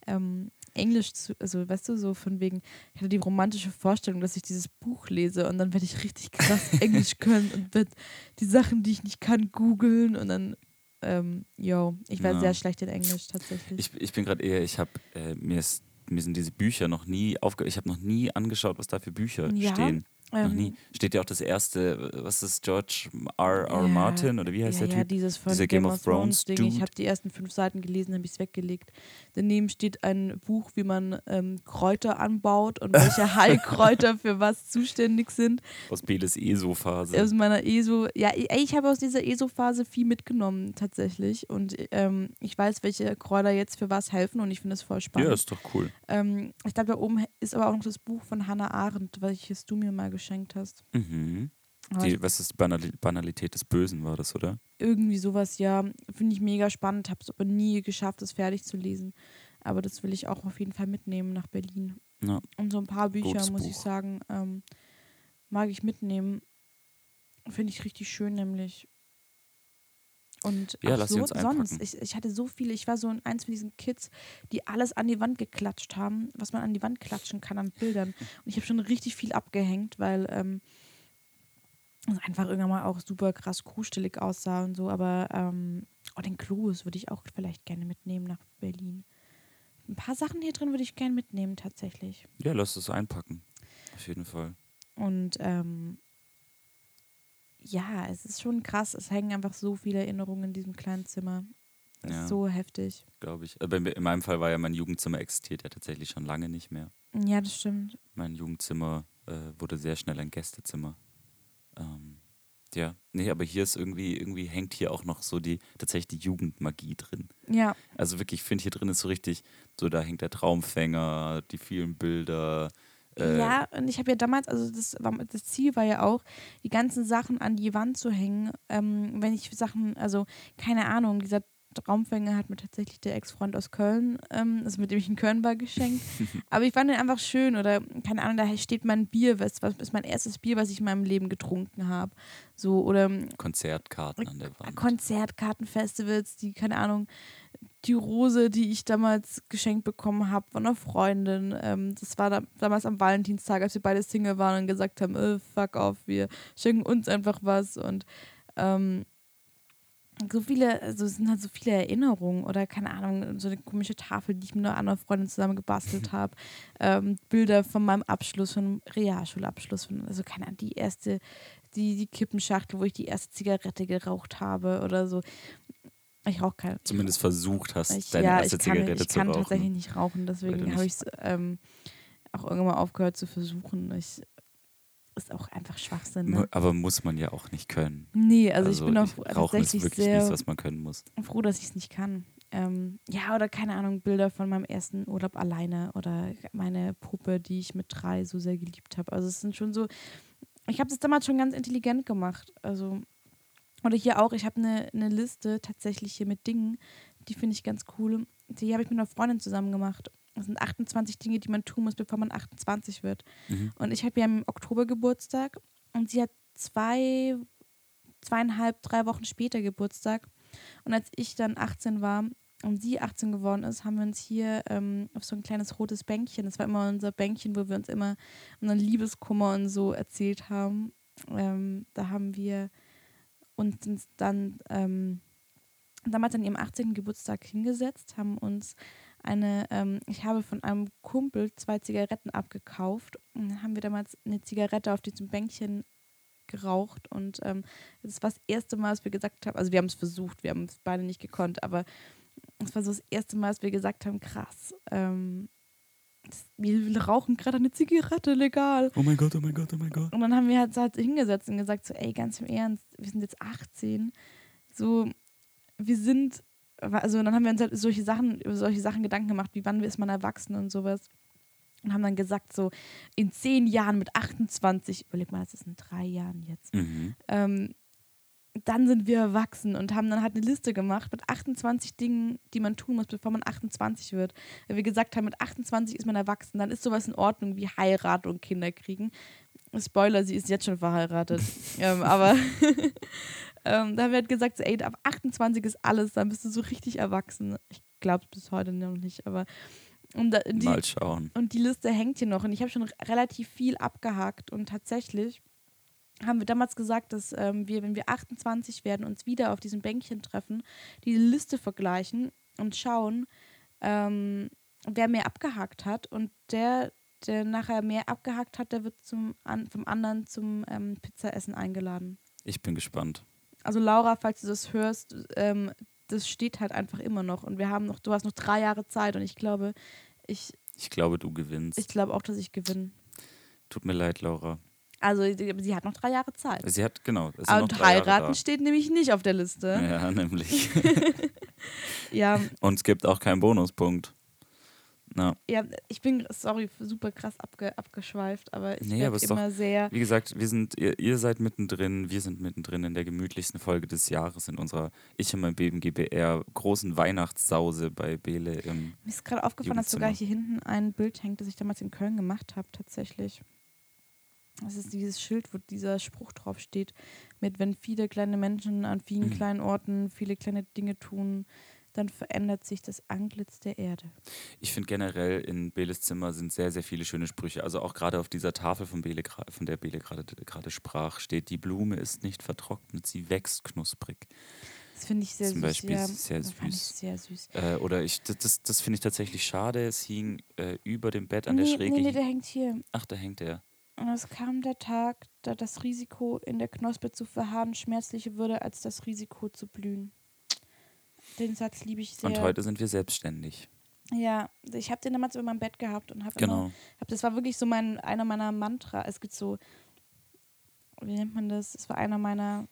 ähm, Englisch zu, also weißt du, so von wegen, ich hatte die romantische Vorstellung, dass ich dieses Buch lese und dann werde ich richtig krass Englisch können und werde die Sachen, die ich nicht kann, googeln und dann, ähm, yo, ich war Ja. sehr schlecht in Englisch tatsächlich. Ich, ich bin gerade eher, ich habe, äh, mir, ist, mir sind diese Bücher noch nie aufge... Ich habe noch nie angeschaut, was da für Bücher Ja, stehen. Noch Ähm, nie. Steht ja auch das erste, was ist George R. R. Ja, Martin oder wie heißt ja, der ja, Typ? dieses von Dieser Game, of Thrones Ding. Ich habe die ersten fünf Seiten gelesen, habe ich es weggelegt. Daneben steht ein Buch, wie man ähm, Kräuter anbaut und welche Heilkräuter für was zuständig sind. Aus Beles ESO-Phase. Aus meiner ESO, ja, ich habe aus dieser ESO-Phase viel mitgenommen tatsächlich und ähm, ich weiß, welche Kräuter jetzt für was helfen und ich finde es voll spannend. Ja, ist doch cool. ähm, ich glaube, da oben ist aber auch noch das Buch von Hannah Arendt, welches du mir mal geschenkt hast. Mhm. Die, was ist die Banali Banalität des Bösen, war das, oder? irgendwie sowas, ja, finde ich mega spannend, habe es aber nie geschafft, es fertig zu lesen. Aber das will ich auch auf jeden Fall mitnehmen nach Berlin. Ja. Und so ein paar Bücher, Gutes muss ich Buch. sagen, ähm, mag ich mitnehmen. Finde ich richtig schön, nämlich. Und Ja, sie so, sonst, ich, ich hatte so viele, ich war so ein- eins von diesen Kids, die alles an die Wand geklatscht haben, was man an die Wand klatschen kann an Bildern. Und ich habe schon richtig viel abgehängt, weil ähm, es einfach irgendwann mal auch super krass kuhstellig aussah und so. Aber ähm, oh, den Kloß würde ich auch vielleicht gerne mitnehmen nach Berlin. Ein paar Sachen hier drin würde ich gerne mitnehmen, tatsächlich. Ja, lass es einpacken. Auf jeden Fall. Und ähm, ja, es ist schon krass. Es hängen einfach so viele Erinnerungen in diesem kleinen Zimmer. Das Ja. ist so heftig. Glaube ich. Aber in meinem Fall war ja mein Jugendzimmer existiert ja tatsächlich schon lange nicht mehr. Ja, das stimmt. Mein Jugendzimmer äh, wurde sehr schnell ein Gästezimmer. Ähm, ja, nee, aber hier ist irgendwie, irgendwie hängt hier auch noch so die, tatsächlich die Jugendmagie drin. Ja, Also wirklich, ich finde hier drin ist so richtig, so da hängt der Traumfänger, die vielen Bilder. Äh, ja, und ich habe ja damals, also das, war, das Ziel war ja auch, die ganzen Sachen an die Wand zu hängen. Ähm, wenn ich Sachen, also keine Ahnung, dieser Traumfänger hat mir tatsächlich der Ex-Freund aus Köln, ähm, also mit dem ich in Köln war, geschenkt. Aber ich fand den einfach schön oder keine Ahnung, da steht mein Bier, was, was ist mein erstes Bier, was ich in meinem Leben getrunken habe. So, oder Konzertkarten an der Wand. Konzertkartenfestivals, die, keine Ahnung, die Rose, die ich damals geschenkt bekommen habe von einer Freundin. Ähm, das war da, damals am Valentinstag, als wir beide Single waren und gesagt haben, äh, fuck off, wir schenken uns einfach was und ähm, so viele, also es sind halt so viele Erinnerungen oder keine Ahnung, so eine komische Tafel, die ich mit einer anderen Freundin zusammen gebastelt habe. Ähm, Bilder von meinem Abschluss, von Realschulabschluss, von, also keine Ahnung, die erste, die, die Kippenschachtel, wo ich die erste Zigarette geraucht habe oder so. Ich rauche keine. Zumindest versucht hast, ich, deine ja, erste ich kann, Zigarette ich zu kann rauchen. tatsächlich nicht rauchen, deswegen habe ich es ähm, auch irgendwann mal aufgehört zu versuchen. Ich, ist auch einfach Schwachsinn. Ne? Aber muss man ja auch nicht können. Nee, also, ich bin auch Rauchen ist tatsächlich wirklich sehr nichts, was man können muss. froh, dass ich es nicht kann. Ähm, ja, oder keine Ahnung, Bilder von meinem ersten Urlaub alleine oder meine Puppe, die ich mit drei so sehr geliebt habe. Also es sind schon so, ich habe das damals schon ganz intelligent gemacht. Also, oder hier auch, ich habe eine ne Liste tatsächlich hier mit Dingen, die finde ich ganz cool. Die habe ich mit einer Freundin zusammen gemacht. Das sind 28 Dinge, die man tun muss, bevor man 28 wird. Mhm. Und ich habe ja im Oktober Geburtstag und sie hat zwei, zweieinhalb, drei Wochen später Geburtstag. Und als ich dann 18 war und sie 18 geworden ist, haben wir uns hier ähm, auf so ein kleines rotes Bänkchen, das war immer unser Bänkchen, wo wir uns immer unseren Liebeskummer und so erzählt haben. Ähm, da haben wir uns dann ähm, damals an ihrem 18. Geburtstag hingesetzt, haben uns eine, ähm, ich habe von einem Kumpel zwei Zigaretten abgekauft und dann haben wir damals eine Zigarette auf diesem Bänkchen geraucht und ähm, das war das erste Mal, dass wir gesagt haben, also wir haben es versucht, wir haben es beide nicht gekonnt, aber es war so das erste Mal, dass wir gesagt haben, krass, ähm, wir rauchen gerade eine Zigarette legal. Oh mein Gott, oh mein Gott, oh mein Gott. Und dann haben wir halt, halt hingesetzt und gesagt, so, ey, ganz im Ernst, wir sind jetzt 18. So, wir sind, also dann haben wir uns halt solche Sachen, über solche Sachen Gedanken gemacht, wie wann ist man erwachsen und sowas. Und haben dann gesagt, so in zehn Jahren mit 28, überleg mal, das ist in drei Jahren jetzt, Mhm. ähm, dann sind wir erwachsen und haben dann halt eine Liste gemacht mit 28 Dingen, die man tun muss, bevor man 28 wird. Weil wir gesagt haben, mit 28 ist man erwachsen, dann ist sowas in Ordnung wie Heirat und Kinder kriegen. Spoiler, sie ist jetzt schon verheiratet. ähm, aber ähm, da haben wir halt gesagt, so, ey, ab 28 ist alles, dann bist du so richtig erwachsen. Ich glaube es bis heute noch nicht, aber und da, die, Mal schauen. und die Liste hängt hier noch und ich habe schon relativ viel abgehakt und tatsächlich haben wir damals gesagt, dass ähm, wir, wenn wir 28 werden, uns wieder auf diesem Bänkchen treffen, die Liste vergleichen und schauen, ähm, wer mehr abgehakt hat und der, der nachher mehr abgehakt hat, der wird zum, an, vom anderen zum ähm, Pizzaessen eingeladen. Ich bin gespannt. Also Laura, falls du das hörst, ähm, das steht halt einfach immer noch und wir haben noch, du hast noch drei Jahre Zeit und ich glaube, ich, Ich glaube, du gewinnst. ich glaube auch, dass ich gewinne. Tut mir leid, Laura. Also sie hat noch drei Jahre Zeit. Sie hat, genau. Und heiraten steht nämlich nicht auf der Liste. Ja, nämlich. Ja, Und es gibt auch keinen Bonuspunkt. Na, ja, ich bin, sorry, super krass abge, abgeschweift, aber ich Nee, aber ist doch- immer sehr. wie gesagt, wir sind, ihr, ihr seid mittendrin, wir sind mittendrin in der gemütlichsten Folge des Jahres in unserer Ich und mein Beben GBR großen Weihnachtssause bei Bele im. Mir ist gerade aufgefallen, dass sogar hier hinten ein Bild hängt, das ich damals in Köln gemacht habe, tatsächlich. Das ist dieses Schild, wo dieser Spruch drauf steht, mit wenn viele kleine Menschen an vielen Mhm. kleinen Orten viele kleine Dinge tun, dann verändert sich das Antlitz der Erde. Ich finde generell in Beles Zimmer sind sehr, sehr viele schöne Sprüche. Also auch gerade auf dieser Tafel von, Bele, von der Bele gerade sprach, steht, die Blume ist nicht vertrocknet, sie wächst knusprig. Das finde ich sehr Zum süß. Beispiel ja, sehr das fand ich süß. sehr süß. Äh, oder ich, das, das, finde ich tatsächlich schade. Es hing äh, über dem Bett an der nee, Schräge. nee, nee, der hängt hier. Ach, da hängt er. Und es kam der Tag, da das Risiko in der Knospe zu verharren schmerzlicher würde, als das Risiko zu blühen. Den Satz liebe ich sehr. Und heute sind wir selbstständig. Ja, ich habe den damals über meinem Bett gehabt und habe Genau. immer, hab, das war wirklich so mein, einer meiner Mantra. Es gibt so, wie nennt man das? Es war einer meiner,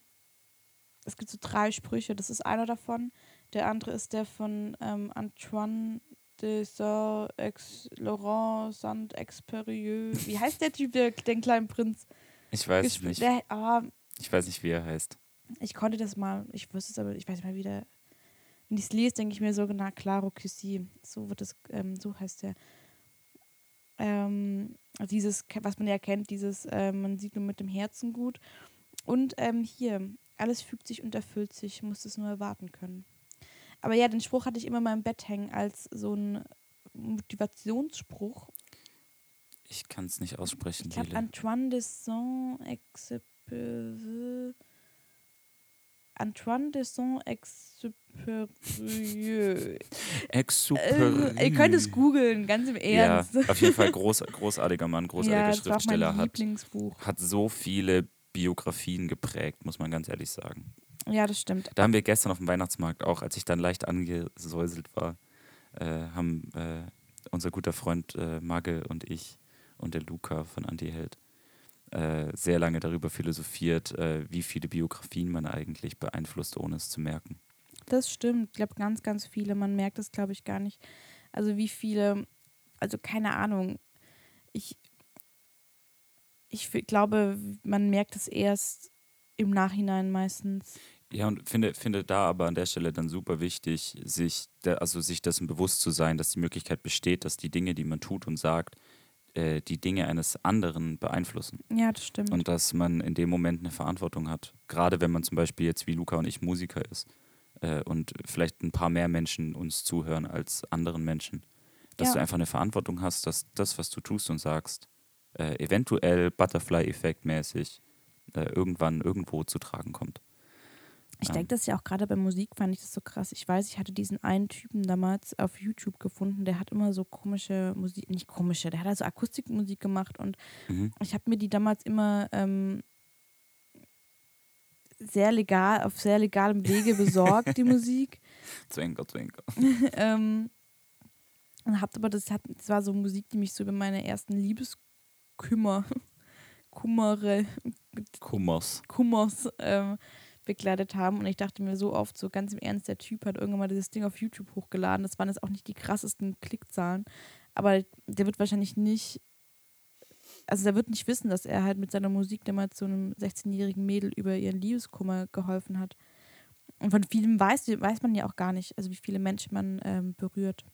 es gibt so drei Sprüche. Das ist einer davon. Der andere ist der von ähm, Antoine de Saint-Laurent Saint-Exupérieux. Wie heißt der Typ, der, den kleinen Prinz? Ich weiß es gespielt? nicht. Der, ah, Ich weiß nicht, wie er heißt. ich konnte das mal, ich wusste es aber, ich weiß nicht mehr, wie der. Wenn ich es lese, denke ich mir so, na, Claro Cusy. So wird es, ähm, so heißt der. Ähm, dieses, was man ja kennt, dieses, ähm, man sieht nur mit dem Herzen gut. Und ähm, hier, alles fügt sich und erfüllt sich, muss es nur erwarten können. Aber ja, den Spruch hatte ich immer in meinem Bett hängen als so ein Motivationsspruch. Ich kann es nicht aussprechen, Ich glaube. Antoine de Saint-Exupéry. Antoine de Saint-Exupéry. Exupéry. äh, ihr könnt es googeln, ganz im Ja, Ernst. auf jeden Fall groß, großartiger Mann, großartiger ja, das war auch mein Schriftsteller. Hat, Lieblingsbuch. hat so viele Biografien geprägt, muss man ganz ehrlich sagen. Ja, das stimmt. Da haben wir gestern auf dem Weihnachtsmarkt auch, als ich dann leicht angesäuselt war, äh, haben äh, unser guter Freund äh, Magge und ich und der Luca von Antiheld äh, sehr lange darüber philosophiert, äh, wie viele Biografien man eigentlich beeinflusst, ohne es zu merken. Das stimmt. Ich glaube, ganz, ganz viele. Man merkt es, glaube ich, gar nicht. Also, wie viele, also keine Ahnung. Ich, ich glaube, man merkt es erst im Nachhinein meistens. Ja, und finde, finde da aber an der Stelle dann super wichtig, sich, also sich dessen bewusst zu sein, dass die Möglichkeit besteht, dass die Dinge, die man tut und sagt, äh, die Dinge eines anderen beeinflussen. Ja, das stimmt. Und dass man in dem Moment eine Verantwortung hat. Gerade wenn man zum Beispiel jetzt wie Luca und ich Musiker ist äh, und vielleicht ein paar mehr Menschen uns zuhören als anderen Menschen. Dass Ja. du einfach eine Verantwortung hast, dass das, was du tust und sagst, äh, eventuell Butterfly-Effekt mäßig äh, irgendwann irgendwo zu tragen kommt. Ich denke das ja auch gerade bei Musik fand ich das so krass. Ich weiß, ich hatte diesen einen Typen damals auf YouTube gefunden, der hat immer so komische Musik, nicht komische, der hat also Akustikmusik gemacht und Mhm. ich habe mir die damals immer ähm, sehr legal, auf sehr legalem Wege besorgt, die Musik. Zwinker, zwinker. ähm, Und habt aber das, hat, das war so Musik, die mich so über meine ersten Liebeskümmer, Kummere, Kummers. Kummers ähm, begleitet haben. Und ich dachte mir so oft, so ganz im Ernst, der Typ hat irgendwann mal dieses Ding auf YouTube hochgeladen. Das waren jetzt auch nicht die krassesten Klickzahlen. Aber der wird wahrscheinlich nicht, also der wird nicht wissen, dass er halt mit seiner Musik damals so einem 16-jährigen Mädel über ihren Liebeskummer geholfen hat. Und von vielen weiß, weiß man ja auch gar nicht, also wie viele Menschen man ähm, berührt.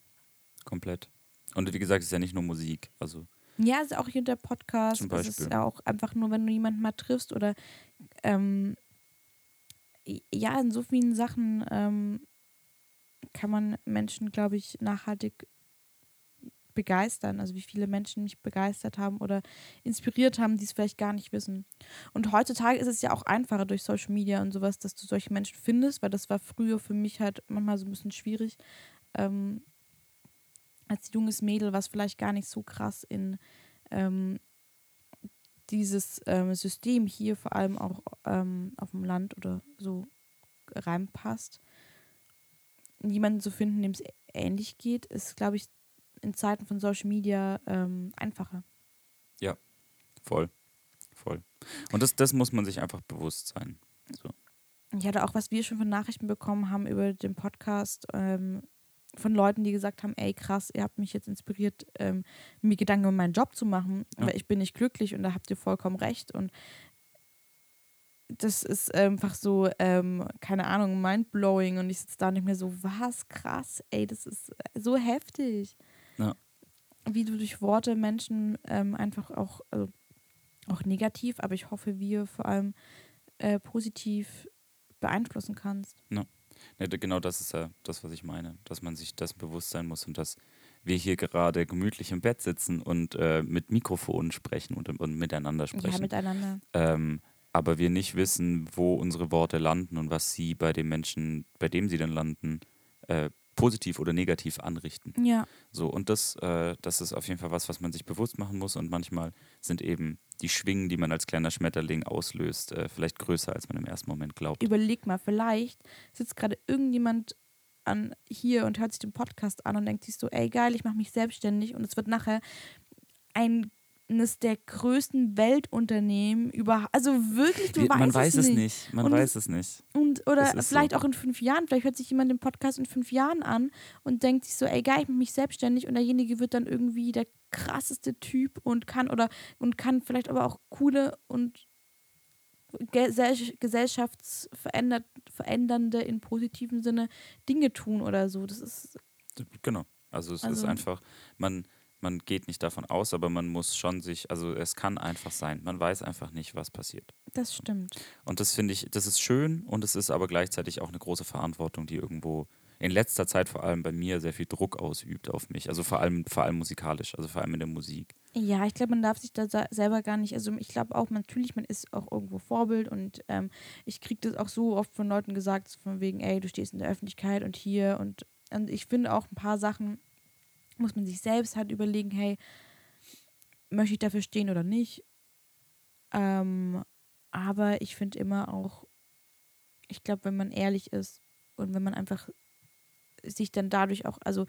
Komplett. Und wie gesagt, es ist ja nicht nur Musik. Also Ja, es ist auch hier der Podcast. Zum Es ist Beispiel. ja auch einfach nur, wenn du jemanden mal triffst oder ähm, ja, in so vielen Sachen ähm, kann man Menschen, glaube ich, nachhaltig begeistern. Also wie viele Menschen mich begeistert haben oder inspiriert haben, die es vielleicht gar nicht wissen. Und heutzutage ist es ja auch einfacher durch Social Media und sowas, dass du solche Menschen findest, weil das war früher für mich halt manchmal so ein bisschen schwierig. Ähm, als junges Mädel war es vielleicht gar nicht so krass in ähm, dieses ähm, System hier vor allem auch ähm, auf dem Land oder so reinpasst. Jemanden zu finden, dem es ähnlich geht, ist, glaube ich, in Zeiten von Social Media ähm, einfacher. voll. Voll. Und das, das muss man sich einfach bewusst sein. So. Ich hatte auch, was wir schon von Nachrichten bekommen haben über den Podcast, ähm, von Leuten, die gesagt haben, ey krass, ihr habt mich jetzt inspiriert, ähm, mir Gedanken über meinen Job zu machen, Ja. weil ich bin nicht glücklich und da habt ihr vollkommen recht. Und das ist einfach so, ähm, keine Ahnung, mindblowing und ich sitze da nicht mehr so, was krass, ey, das ist so heftig. Ja. Wie du durch Worte Menschen ähm, einfach auch, also auch negativ, aber ich hoffe, wir vor allem äh, positiv beeinflussen kannst. Ne, genau das ist ja das, was ich meine. Dass man sich das bewusst sein muss und dass wir hier gerade gemütlich im Bett sitzen und äh, mit Mikrofonen sprechen und, und miteinander Ja, sprechen. miteinander. ähm, aber wir nicht wissen, wo unsere Worte landen und was sie bei dem Menschen, bei dem sie dann landen, äh, positiv oder negativ anrichten. Ja, So, und das, äh, das ist auf jeden Fall was, was man sich bewusst machen muss. Und manchmal sind eben die Schwingen, die man als kleiner Schmetterling auslöst, äh, vielleicht größer, als man im ersten Moment glaubt. überleg mal, vielleicht sitzt gerade irgendjemand an hier und hört sich den Podcast an und denkt sich so, ey geil, ich mache mich selbstständig und es wird nachher eines der größten Weltunternehmen über also wirklich du Wir- weißt man weiß es nicht. nicht. Man Und weiß es nicht. Und oder ist so. vielleicht auch in fünf Jahren, vielleicht hört sich jemand den Podcast in fünf Jahren an und denkt sich so, ey geil, ich mache mich selbstständig und derjenige wird dann irgendwie der krasseste Typ und kann oder und kann vielleicht aber auch coole und gesell- gesellschaftsverändernde in positivem Sinne Dinge tun oder so. Das ist Genau. Also es ist Also- einfach, man, man geht nicht davon aus, aber man muss schon sich, also es kann einfach sein. Man weiß einfach nicht, was passiert. das stimmt. Und das finde ich, das ist schön und es ist aber gleichzeitig auch eine große Verantwortung, die irgendwo in letzter Zeit vor allem bei mir sehr viel Druck ausübt auf mich. Also vor allem, vor allem musikalisch, also vor allem in der Musik. Ja, ich glaube, man darf sich da se- selber gar nicht, also ich glaube auch, natürlich, man ist auch irgendwo Vorbild und ähm, ich kriege das auch so oft von Leuten gesagt, von wegen, ey, du stehst in der Öffentlichkeit und hier und, und ich finde auch ein paar Sachen muss man sich selbst halt überlegen, hey, möchte ich dafür stehen oder nicht? Ähm, aber ich finde immer auch, ich glaube, wenn man ehrlich ist und wenn man einfach sich dann dadurch auch, also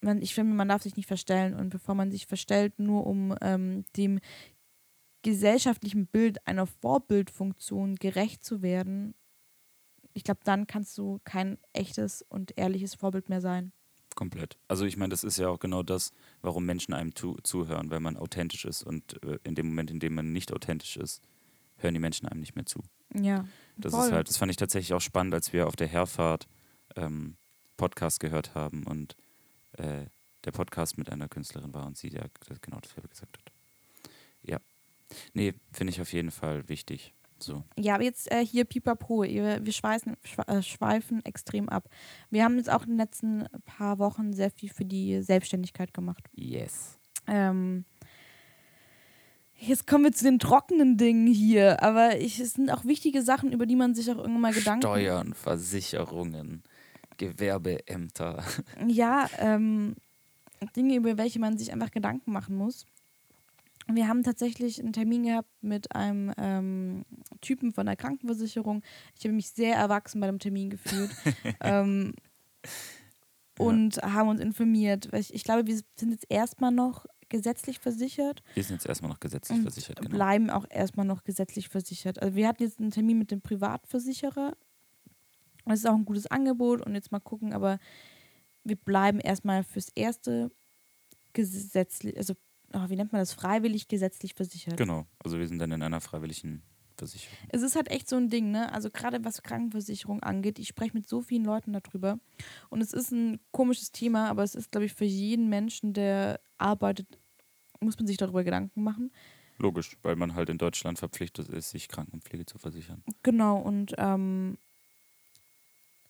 man, ich finde, man darf sich nicht verstellen und bevor man sich verstellt, nur um ähm, dem gesellschaftlichen Bild einer Vorbildfunktion gerecht zu werden, ich glaube, dann kannst du kein echtes und ehrliches Vorbild mehr sein. Komplett. Also ich meine, das ist ja auch genau das, warum Menschen einem tu zuhören, wenn man authentisch ist. Und äh, in dem Moment, in dem man nicht authentisch ist, hören die Menschen einem nicht mehr zu. Ja. Das voll. ist halt, das fand ich tatsächlich auch spannend, als wir auf der Herfahrt ähm, Podcast gehört haben und äh, der Podcast mit einer Künstlerin war und sie ja das- genau dasselbe gesagt hat. Ja. Nee, finde ich auf jeden Fall wichtig. So. Ja, aber jetzt äh, hier pipapo. Wir, wir schweißen, schwe äh, schweifen extrem ab. Wir haben jetzt auch in den letzten paar Wochen sehr viel für die Selbstständigkeit gemacht. Yes. Ähm, jetzt kommen wir zu den trockenen Dingen hier, aber ich, es sind auch wichtige Sachen, über die man sich auch irgendwann mal Gedanken Steuern, Versicherungen, Gewerbeämter. Ja, ähm, Dinge, über welche man sich einfach Gedanken machen muss. Wir haben tatsächlich einen Termin gehabt mit einem ähm, Typen von der Krankenversicherung. Ich habe mich sehr erwachsen bei dem Termin gefühlt. ähm, und haben uns informiert. Ich, ich glaube, wir sind jetzt erstmal noch gesetzlich versichert, Wir sind jetzt erstmal noch gesetzlich und versichert, genau. bleiben auch erstmal noch gesetzlich versichert. Also wir hatten jetzt einen Termin mit dem Privatversicherer. Das ist auch ein gutes Angebot und jetzt mal gucken, aber wir bleiben erstmal fürs Erste gesetzlich, also oh, wie nennt man das, freiwillig gesetzlich versichert. Genau. Also wir sind dann in einer freiwilligen Versicherung. Es ist halt echt so ein Ding, ne? Also gerade was Krankenversicherung angeht, ich spreche mit so vielen Leuten darüber. Und es ist ein komisches Thema, aber es ist, glaube ich, für jeden Menschen, der arbeitet, muss man sich darüber Gedanken machen. Logisch, weil man halt in Deutschland verpflichtet ist, sich Krankenpflege zu versichern. Genau, und ähm,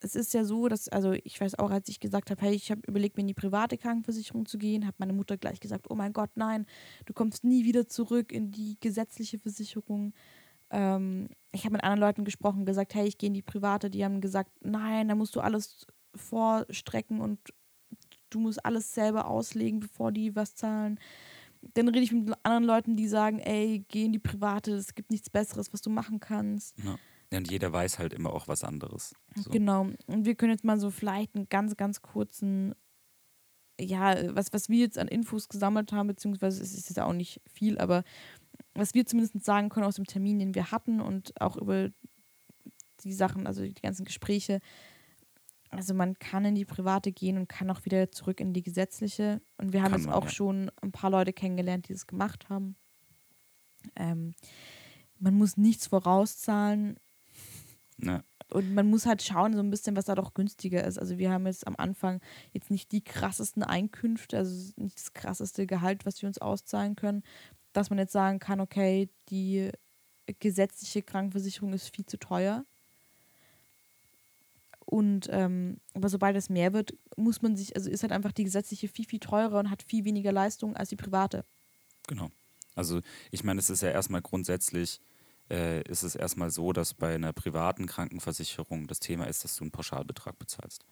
es ist ja so, dass, also ich weiß auch, als ich gesagt habe, hey, ich habe überlegt, mir in die private Krankenversicherung zu gehen, hat meine Mutter gleich gesagt, oh mein Gott, nein, du kommst nie wieder zurück in die gesetzliche Versicherung. Ähm, ich habe mit anderen Leuten gesprochen, gesagt, hey, ich gehe in die private. Die haben gesagt, nein, da musst du alles vorstrecken und du musst alles selber auslegen, bevor die was zahlen. Dann rede ich mit anderen Leuten, die sagen, ey, geh in die private, es gibt nichts Besseres, was du machen kannst. Ja. Ja, Und jeder weiß halt immer auch was anderes. So. Genau. Und wir können jetzt mal so vielleicht einen ganz, ganz kurzen, ja, was, was wir jetzt an Infos gesammelt haben, beziehungsweise es ist jetzt auch nicht viel, aber was wir zumindest sagen können aus dem Termin, den wir hatten und auch über die Sachen, also die ganzen Gespräche. Also man kann in die private gehen und kann auch wieder zurück in die gesetzliche. Und wir haben Kann jetzt man, auch ja. schon ein paar Leute kennengelernt, die das gemacht haben. Ähm, man muss nichts vorauszahlen. Ja. Und man muss halt schauen, so ein bisschen, was da doch günstiger ist. Also wir haben jetzt am Anfang jetzt nicht die krassesten Einkünfte, also nicht das krasseste Gehalt, was wir uns auszahlen können, dass man jetzt sagen kann, okay, die gesetzliche Krankenversicherung ist viel zu teuer. Und ähm, aber sobald es mehr wird, muss man sich, also ist halt einfach die gesetzliche viel, viel teurer und hat viel weniger Leistung als die private. Genau. Also ich meine, es ist ja erstmal grundsätzlich, äh, ist es erstmal so, dass bei einer privaten Krankenversicherung das Thema ist, dass du einen Pauschalbetrag bezahlst.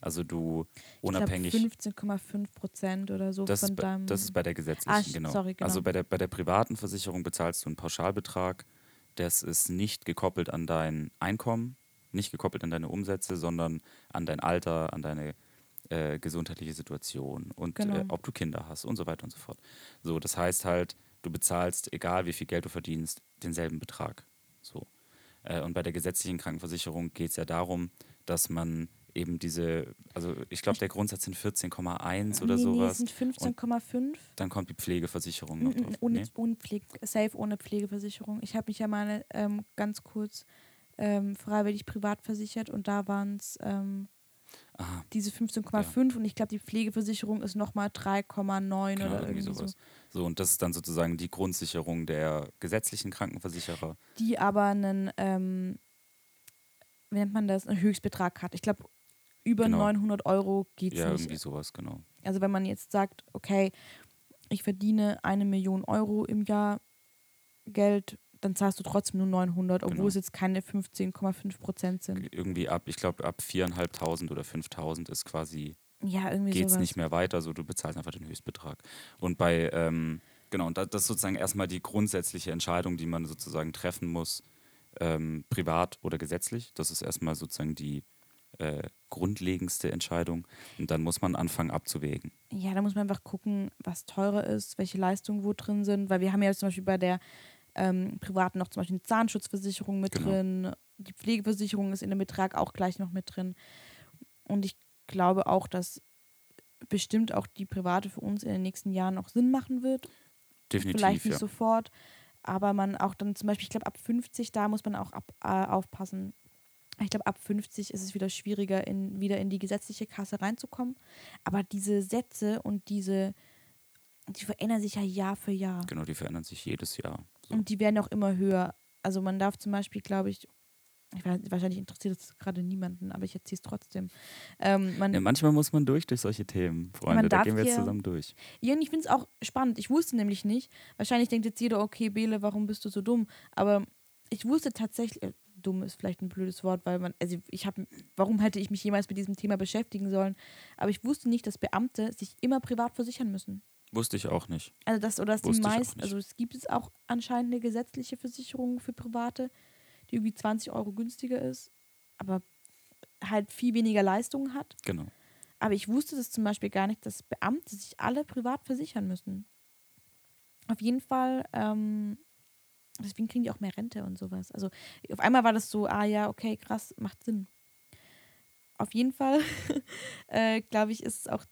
Also du unabhängig. Ich glaube 15,5 Prozent oder so Das von ist, bei, deinem. das ist bei der gesetzlichen, Ah, genau. sorry, genau. Also bei der, bei der privaten Versicherung bezahlst du einen Pauschalbetrag. Das ist nicht gekoppelt an dein Einkommen, nicht gekoppelt an deine Umsätze, sondern an dein Alter, an deine äh, gesundheitliche Situation und Genau. äh, ob du Kinder hast und so weiter und so fort. So, das heißt halt, du bezahlst, egal wie viel Geld du verdienst, denselben Betrag. So. Äh, und bei der gesetzlichen Krankenversicherung geht es ja darum, dass man eben diese, also ich glaube, der Grundsatz sind 14,1 oder nee, sowas. Nee, sind 15,5. Dann kommt die Pflegeversicherung noch drauf. Ohne, Nee? ohne Pflege, safe ohne Pflegeversicherung. Ich habe mich ja mal ähm, ganz kurz ähm, freiwillig privat versichert und da waren es ähm, Aha, diese 15,5 und ich glaube, die Pflegeversicherung ist nochmal 3,9 genau, oder irgendwie irgendwie sowas. so. So, und das ist dann sozusagen die Grundsicherung der gesetzlichen Krankenversicherer. Die aber einen, ähm, wie nennt man das, einen Höchstbetrag hat. Ich glaube, über Genau. 900 Euro geht es Ja, nicht. irgendwie sowas, genau. Also wenn man jetzt sagt, okay, ich verdiene eine Million Euro im Jahr Geld, dann zahlst du trotzdem nur 900, obwohl Genau. es jetzt keine 15,5 Prozent sind. Irgendwie ab, ich glaube, ab 4.500 oder 5.000 ist quasi, Ja, geht es nicht mehr weiter, so du bezahlst einfach den Höchstbetrag. Und bei, ähm, genau, und das das ist sozusagen erstmal die grundsätzliche Entscheidung, die man sozusagen treffen muss, ähm, privat oder gesetzlich. Das ist erstmal sozusagen die äh, grundlegendste Entscheidung. Und dann muss man anfangen abzuwägen. Ja, da muss man einfach gucken, was teurer ist, welche Leistungen wo drin sind, weil wir haben ja zum Beispiel bei der ähm, privaten noch zum Beispiel eine Zahnschutzversicherung mit Genau. drin, die Pflegeversicherung ist in dem Betrag auch gleich noch mit drin. Und ich glaube auch, dass bestimmt auch die private für uns in den nächsten Jahren noch Sinn machen wird. Definitiv, Vielleicht nicht ja. sofort, aber man auch dann zum Beispiel, ich glaube ab 50, da muss man auch ab, äh, aufpassen. Ich glaube, ab 50 ist es wieder schwieriger, in, wieder in die gesetzliche Kasse reinzukommen. Aber diese Sätze und diese, die verändern sich ja Jahr für Jahr. Genau, die verändern sich jedes Jahr. So. Und die werden auch immer höher. Also man darf zum Beispiel, glaube ich, ich weiß, wahrscheinlich interessiert es gerade niemanden, aber ich erzähle es trotzdem. Ähm, man, Ja, manchmal muss man durch durch solche Themen, Freunde. Da gehen wir jetzt zusammen durch. Ja, und ich finde es auch spannend. Ich wusste nämlich nicht. Wahrscheinlich denkt jetzt jeder, okay, Bele, warum bist du so dumm? Aber ich wusste tatsächlich, äh, dumm ist vielleicht ein blödes Wort, weil man, also ich habe, warum hätte ich mich jemals mit diesem Thema beschäftigen sollen? Aber ich wusste nicht, dass Beamte sich immer privat versichern müssen. Wusste ich auch nicht. Also das oder dass die Wusste meisten, also es gibt es auch anscheinend eine gesetzliche Versicherung für Private, die irgendwie 20 Euro günstiger ist, aber halt viel weniger Leistungen hat. Genau. Aber ich wusste das zum Beispiel gar nicht, dass Beamte sich alle privat versichern müssen. Auf jeden Fall, ähm, deswegen kriegen die auch mehr Rente und sowas. Also auf einmal war das so, ah ja, okay, krass, macht Sinn. Auf jeden Fall, äh, glaube ich, ist es auch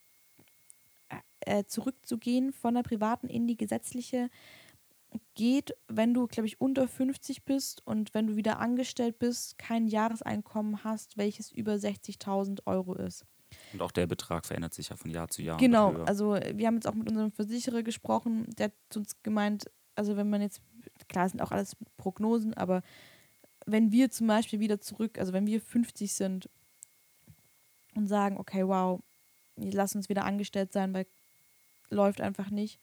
äh, zurückzugehen von der privaten in die gesetzliche geht, wenn du, glaube ich, unter 50 bist und wenn du wieder angestellt bist, kein Jahreseinkommen hast, welches über 60.000 Euro ist. Und auch der Betrag verändert sich ja von Jahr zu Jahr. Genau, also wir haben jetzt auch mit unserem Versicherer gesprochen, der hat uns gemeint, also wenn man jetzt, klar sind auch alles Prognosen, aber wenn wir zum Beispiel wieder zurück, also wenn wir 50 sind und sagen, okay, wow, lass uns wieder angestellt sein, weil läuft einfach nicht,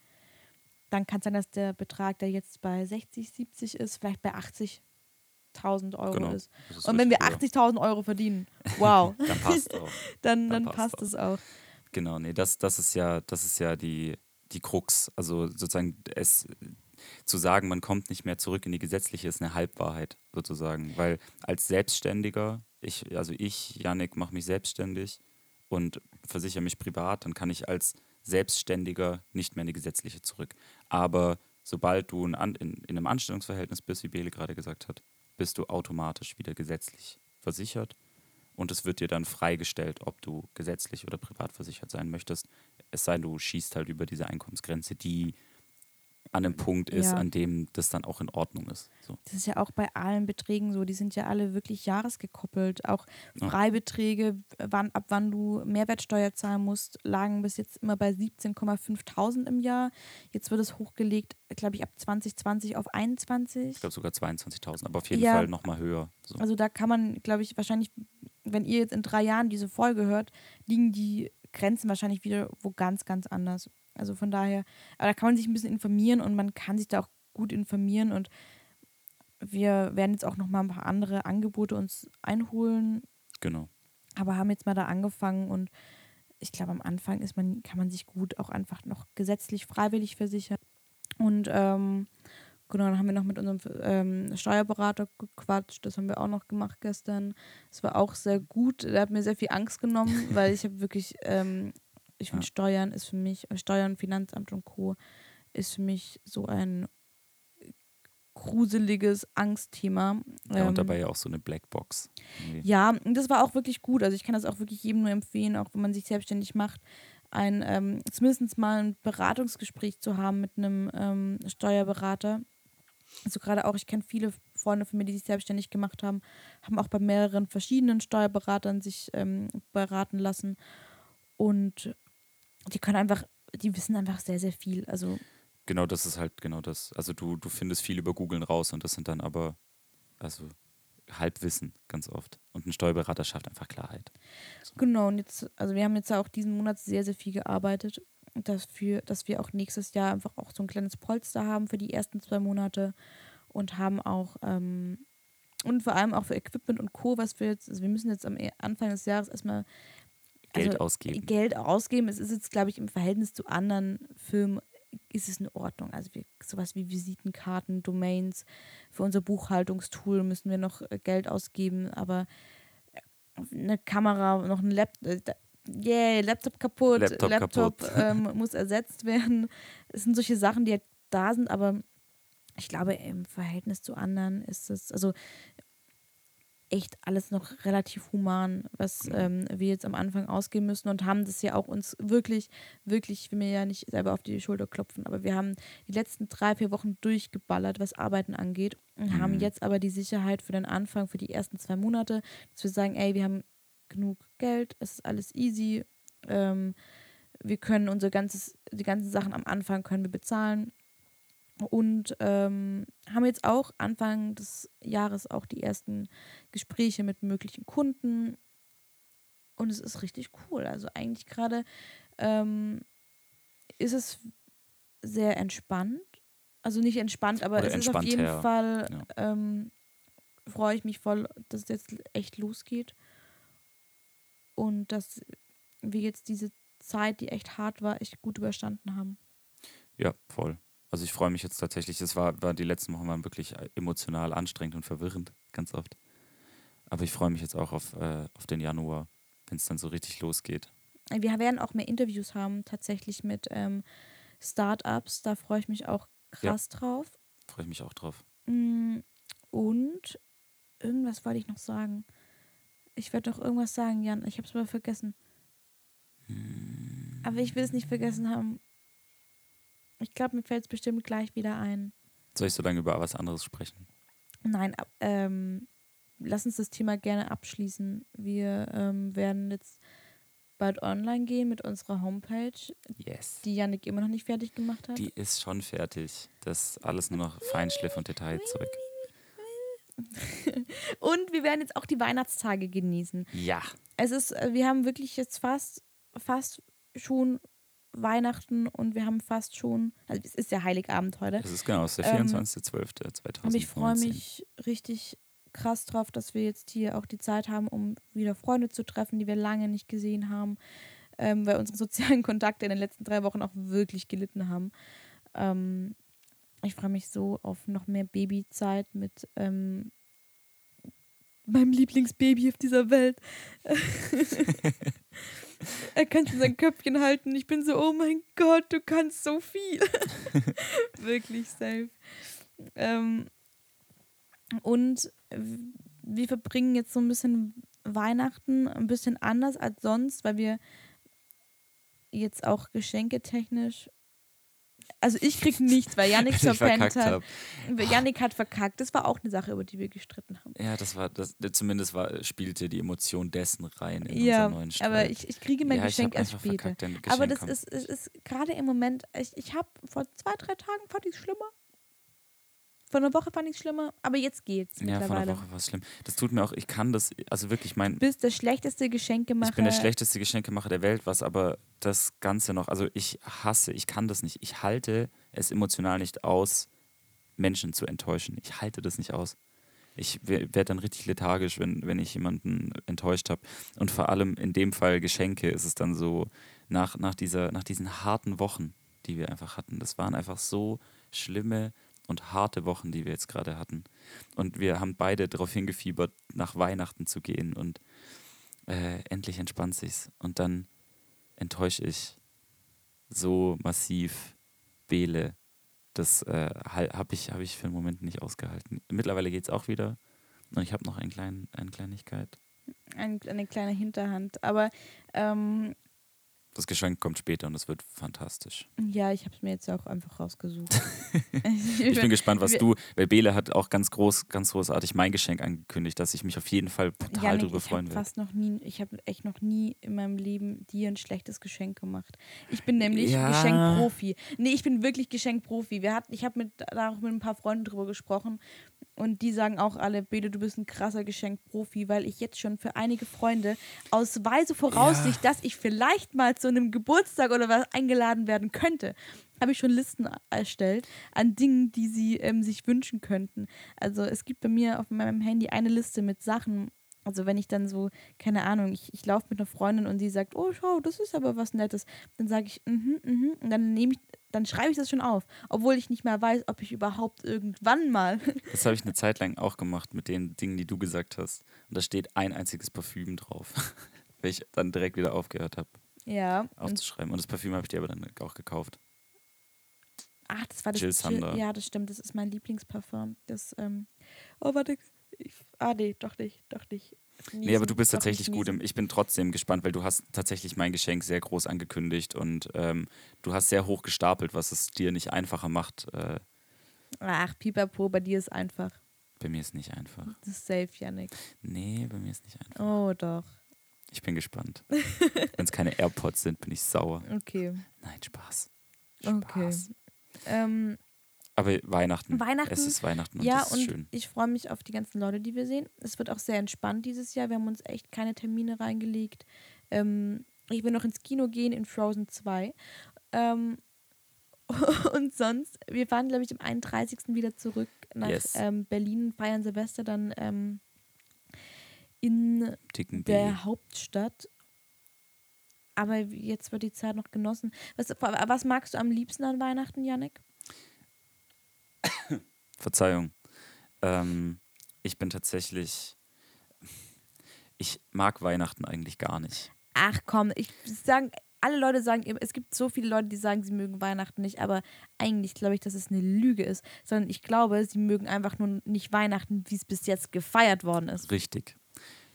dann kann es sein, dass der Betrag, der jetzt bei 60, 70 ist, vielleicht bei 80.000 Euro Genau, ist. ist Und wenn wir richtig, 80.000 Euro verdienen, wow, Dann passt auch. dann, dann dann passt passt es auch. Genau, nee, das, das ist ja, das ist ja die, die Krux. Also sozusagen es zu sagen, man kommt nicht mehr zurück in die gesetzliche, ist eine Halbwahrheit sozusagen. Weil als Selbstständiger, ich, also ich, Yannick, mache mich selbstständig und versichere mich privat, dann kann ich als Selbstständiger nicht mehr in die gesetzliche zurück. Aber sobald du in, in, in einem Anstellungsverhältnis bist, wie Bele gerade gesagt hat, bist du automatisch wieder gesetzlich versichert und es wird dir dann freigestellt, ob du gesetzlich oder privat versichert sein möchtest. Es sei denn, du schießt halt über diese Einkommensgrenze, die an einem Punkt ist, Ja. an dem das dann auch in Ordnung ist. So. Das ist ja auch bei allen Beträgen so, die sind ja alle wirklich jahresgekoppelt. Auch. Freibeträge, wann, ab wann du Mehrwertsteuer zahlen musst, lagen bis jetzt immer bei 17,5.000 im Jahr. Jetzt wird es hochgelegt, glaube ich, ab 2020 auf 21. Ich glaube sogar 22.000, aber auf jeden Ja. Fall nochmal höher. So. Also da kann man, glaube ich, wahrscheinlich, wenn ihr jetzt in drei Jahren diese Folge hört, liegen die Grenzen wahrscheinlich wieder wo ganz, ganz anders. Also von daher, aber da kann man sich ein bisschen informieren und man kann sich da auch gut informieren und wir werden jetzt auch noch mal ein paar andere Angebote uns einholen, Genau. aber haben jetzt mal da angefangen und ich glaube, am Anfang ist man, kann man sich gut auch einfach noch gesetzlich freiwillig versichern. Und ähm, genau, dann haben wir noch mit unserem ähm, Steuerberater gequatscht. Das haben wir auch noch gemacht gestern. Das war auch sehr gut. Der hat mir sehr viel Angst genommen, weil ich habe wirklich, ähm, ich finde, Ja. Steuern ist für mich, Steuern, Finanzamt und Co. ist für mich so ein gruseliges Angstthema. Ja, Ähm, und dabei ja auch so eine Blackbox. irgendwie. ja, und das war auch wirklich gut. Also ich kann das auch wirklich jedem nur empfehlen, auch wenn man sich selbstständig macht, ein ähm, zumindest mal ein Beratungsgespräch zu haben mit einem ähm, Steuerberater. Also gerade auch, ich kenne viele Freunde von mir, die sich selbstständig gemacht haben, haben auch bei mehreren verschiedenen Steuerberatern sich ähm, beraten lassen. Und die können einfach, die wissen einfach sehr, sehr viel. Also Genau, das ist halt genau das. Also du, du findest viel über Googlen raus und das sind dann aber, also Halbwissen ganz oft. Und ein Steuerberater schafft einfach Klarheit. Genau, und jetzt, also wir haben jetzt auch diesen Monat sehr, sehr viel gearbeitet, dafür, dass wir auch nächstes Jahr einfach auch so ein kleines Polster haben für die ersten zwei Monate und haben auch, ähm, und vor allem auch für Equipment und Co., was wir jetzt, also wir müssen jetzt am E- Anfang des Jahres erstmal Geld also, ausgeben. Geld ausgeben. Es ist jetzt, glaube ich, im Verhältnis zu anderen Filmen ist es in Ordnung. Also wir, sowas wie Visitenkarten, Domains, für unser Buchhaltungstool müssen wir noch äh, Geld ausgeben, aber eine Kamera, noch ein Laptop, äh, yeah, Laptop kaputt, Laptop kaputt. ähm, muss ersetzt werden. Es sind solche Sachen, die halt da sind, aber ich glaube, im Verhältnis zu anderen ist es, also echt alles noch relativ human, was ähm, wir jetzt am Anfang ausgeben müssen und haben das ja auch uns wirklich, wirklich, ich will mir ja nicht selber auf die Schulter klopfen, aber wir haben die letzten drei, vier Wochen durchgeballert, was Arbeiten angeht und haben Mhm. jetzt aber die Sicherheit für den Anfang, für die ersten zwei Monate, dass wir sagen, ey, wir haben genug Geld, es ist alles easy, ähm, wir können unser ganzes, die ganzen Sachen am Anfang können wir bezahlen und ähm, haben jetzt auch Anfang des Jahres auch die ersten Gespräche mit möglichen Kunden und es ist richtig cool. Also eigentlich gerade ähm, ist es sehr entspannt. Also nicht entspannt, aber Oder es ist auf jeden entspannter, Fall, ja. ähm, freue ich mich voll, dass es jetzt echt losgeht. Und dass wir jetzt diese Zeit, die echt hart war, echt gut überstanden haben. Ja, voll. Also ich freue mich jetzt tatsächlich. Es war, war die letzten Wochen waren wirklich emotional anstrengend und verwirrend, ganz oft. Aber ich freue mich jetzt auch auf, äh, auf den Januar, wenn es dann so richtig losgeht. wir werden auch mehr Interviews haben, tatsächlich mit ähm, Startups. Da freue ich mich auch krass drauf. Freue ich mich auch drauf. Mm, Und irgendwas wollte ich noch sagen. Ich werde doch irgendwas sagen, Jan. Ich habe es aber vergessen. Aber ich will es nicht vergessen haben. Ich glaube, mir fällt es bestimmt gleich wieder ein. Soll ich so lange über was anderes sprechen? Nein, ähm, lass uns das Thema gerne abschließen. Wir ähm, werden jetzt bald online gehen mit unserer Homepage, Yes. die Yannick immer noch nicht fertig gemacht hat. Die ist schon fertig. Das ist alles nur noch Feinschliff und Detailzeug. Und wir werden jetzt auch die Weihnachtstage genießen. Ja. Es ist, äh, wir haben wirklich jetzt fast, fast schon Weihnachten und wir haben fast schon, also es ist ja Heiligabend heute. Es ist genau, es ist der Ähm, 24.12.2019. Und ich freue mich richtig krass drauf, dass wir jetzt hier auch die Zeit haben, um wieder Freunde zu treffen, die wir lange nicht gesehen haben, ähm, weil unsere sozialen Kontakte in den letzten drei Wochen auch wirklich gelitten haben. Ähm, ich freue mich so auf noch mehr Babyzeit mit ähm, meinem Lieblingsbaby auf dieser Welt. er kann schon sein Köpfchen halten. Ich bin so, oh mein Gott, du kannst so viel. Wirklich safe. Ähm, und wir verbringen jetzt so ein bisschen Weihnachten ein bisschen anders als sonst, weil wir jetzt auch geschenketechnisch. Also ich krieg nichts, weil Yannick verpennt verkackt hat. Yannick hat verkackt. Das war auch eine Sache, über die wir gestritten haben. Ja, das war, das, zumindest war, spielte die Emotion dessen rein in Ja, unseren neuen Streit. aber ich, ich kriege mein ja, Geschenk erst später. verkackt, dein Aber Geschenk das kommt. ist, ist, ist gerade im Moment, ich, ich habe vor zwei, drei Tagen fand ich es schlimmer. Vor einer Woche fand ich es schlimmer, aber jetzt geht's Ja, vor einer Woche war es schlimm. Das tut mir auch, ich kann das, also wirklich mein, Du bist der schlechteste Geschenkemacher. ich bin der schlechteste Geschenkemacher der Welt, was aber das Ganze noch, also ich hasse, ich kann das nicht. Ich halte es emotional nicht aus, Menschen zu enttäuschen. Ich halte das nicht aus. Ich werde dann richtig lethargisch, wenn, wenn ich jemanden enttäuscht habe. Und vor allem in dem Fall Geschenke ist es dann so, nach, nach, dieser, nach diesen harten Wochen, die wir einfach hatten, das waren einfach so schlimme und harte Wochen, die wir jetzt gerade hatten. Und wir haben beide darauf hingefiebert, nach Weihnachten zu gehen und äh, endlich entspannt sich's. Und dann enttäusche ich so massiv Bele. Das äh, habe ich, hab ich für einen Moment nicht ausgehalten. Mittlerweile geht's auch wieder. Und ich habe noch einen kleinen, eine Kleinigkeit. Ein, eine kleine Hinterhand. Aber ähm, Das Geschenk kommt später und es wird fantastisch. ja, ich habe es mir jetzt auch einfach rausgesucht. Ich bin gespannt, was du, weil Bele hat auch ganz groß, ganz großartig mein Geschenk angekündigt, dass ich mich auf jeden Fall total Janik, drüber freuen werde. fast noch nie, ich habe echt noch nie in meinem Leben dir ein schlechtes Geschenk gemacht. Ich bin nämlich Ja. Geschenkprofi. Nee, ich bin wirklich Geschenkprofi. Wir hatten, ich habe mit, da auch mit ein paar Freunden drüber gesprochen und die sagen auch alle, Bede, du bist ein krasser Geschenkprofi, weil ich jetzt schon für einige Freunde aus weise Voraussicht, dass ich vielleicht mal zu einem Geburtstag oder was eingeladen werden könnte, habe ich schon Listen erstellt an Dingen, die sie ähm, sich wünschen könnten. Also es gibt bei mir auf meinem Handy eine Liste mit Sachen. Also wenn ich dann so, keine Ahnung, ich, ich laufe mit einer Freundin und die sagt, oh schau, das ist aber was Nettes, dann sage ich, mhm, mhm, und dann nehme ich, dann schreibe ich das schon auf, obwohl ich nicht mehr weiß, ob ich überhaupt irgendwann mal. Das habe ich eine Zeit lang auch gemacht mit den Dingen, die du gesagt hast. Und da steht ein einziges Parfüm drauf, weil ich dann direkt wieder aufgehört habe ja. Aufzuschreiben. Und das Parfüm habe ich dir aber dann auch gekauft. ach, das war das. Jill Sander. Ja, das stimmt, das ist mein Lieblingsparfum. Das, ähm, oh, warte. Ich, ah, nee, doch nicht, doch nicht. Nee, aber du bist tatsächlich gut. Im, ich bin trotzdem gespannt, weil du hast tatsächlich mein Geschenk sehr groß angekündigt und ähm, du hast sehr hoch gestapelt, was es dir nicht einfacher macht. Äh, Ach, Pipapo, bei dir ist einfach. bei mir ist nicht einfach. Das ist safe, Yannick. Nee, bei mir ist nicht einfach. Oh, doch. Ich bin gespannt. Wenn es keine AirPods sind, bin ich sauer. Okay. Nein, Spaß. Okay. Spaß. Ähm, Aber Weihnachten. Weihnachten, Es ist Weihnachten und ja, das ist und schön. ich freue mich auf die ganzen Leute, die wir sehen. Es wird auch sehr entspannt dieses Jahr. Wir haben uns echt keine Termine reingelegt. Ähm, ich will noch ins Kino gehen in Frozen 2. Ähm, und sonst, wir fahren, glaube ich, am 31. wieder zurück nach Yes. ähm, Berlin, feiern Silvester dann ähm, in Ticken B. der Hauptstadt. Aber jetzt wird die Zeit noch genossen. Was, was magst du am liebsten an Weihnachten, Yannick? Verzeihung. Ähm, ich bin tatsächlich. Ich mag Weihnachten eigentlich gar nicht. Ach komm, ich sagen, alle Leute sagen, immer- es gibt so viele Leute, die sagen, sie mögen Weihnachten nicht, aber eigentlich glaube ich, dass es eine Lüge ist, sondern ich glaube, sie mögen einfach nur nicht Weihnachten, wie es bis jetzt gefeiert worden ist. Richtig.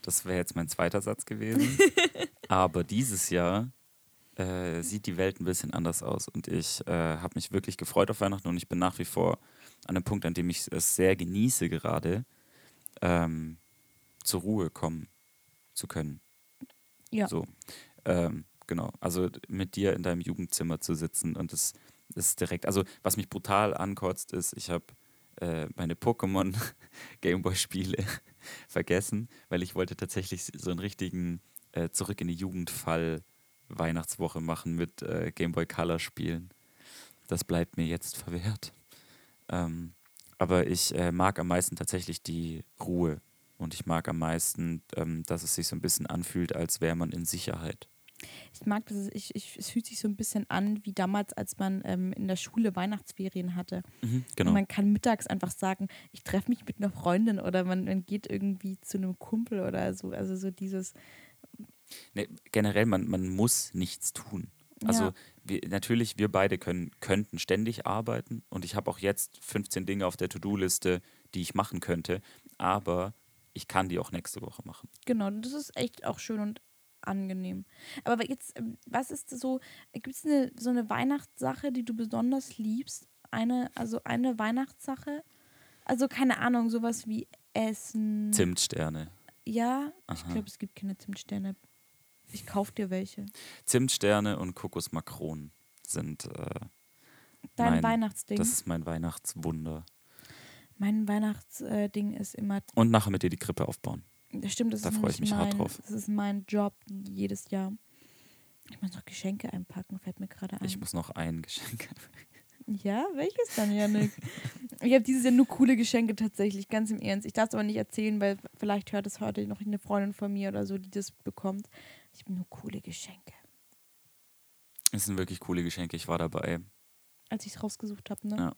Das wäre jetzt mein zweiter Satz gewesen. Aber dieses Jahr äh, sieht die Welt ein bisschen anders aus. Und ich äh, habe mich wirklich gefreut auf Weihnachten und ich bin nach wie vor an einem Punkt, an dem ich es sehr genieße, gerade ähm, zur Ruhe kommen zu können. Ja. So. Ähm, genau. Also mit dir in deinem Jugendzimmer zu sitzen und es ist direkt. Also, was mich brutal ankotzt, ist, ich habe äh, meine Pokémon Gameboy-Spiele vergessen, weil ich wollte tatsächlich so einen richtigen äh, Zurück in die Jugendfall Weihnachtswoche machen mit äh, Gameboy Color Spielen. Das bleibt mir jetzt verwehrt. Ähm, aber ich äh, mag am meisten tatsächlich die Ruhe und ich mag am meisten, ähm, dass es sich so ein bisschen anfühlt, als wäre man in Sicherheit. Ich mag das, ich, ich, es fühlt sich so ein bisschen an wie damals, als man ähm, in der Schule Weihnachtsferien hatte. Genau. Und man kann mittags einfach sagen, ich treffe mich mit einer Freundin oder man, man geht irgendwie zu einem Kumpel oder so. Also so dieses, Nee, generell, man, man muss nichts tun. Also Ja. wir, natürlich, wir beide können, könnten ständig arbeiten und ich habe auch jetzt 15 Dinge auf der To-Do-Liste, die ich machen könnte, aber ich kann die auch nächste Woche machen. genau, das ist echt auch schön und angenehm. Aber jetzt, ähm, was ist so, gibt es eine, so eine Weihnachtssache, die du besonders liebst? Eine, also eine Weihnachtssache? Also keine Ahnung, sowas wie Essen. Zimtsterne. Ja, ich Aha. glaube, es gibt keine Zimtsterne. Ich kauf dir welche. Zimtsterne und Kokosmakronen sind, äh, Dein Mein- Weihnachtsding. das ist mein Weihnachtswunder. mein Weihnachtsding ist immer Und nachher mit dir die Krippe aufbauen. Das stimmt, das Da ist freu ich mich hart mein, drauf. Das ist mein Job jedes Jahr. Ich muss noch Geschenke einpacken, fällt mir gerade ein. Ich muss noch ein Geschenk. ja, welches dann, Janik? ich habe dieses Jahr nur coole Geschenke tatsächlich, ganz im Ernst. Ich darf es aber nicht erzählen, weil vielleicht hört es heute noch eine Freundin von mir oder so, die das bekommt. Ich habe nur coole Geschenke. Es sind wirklich coole Geschenke. Ich war dabei, Als ich es rausgesucht habe, ne? Ja.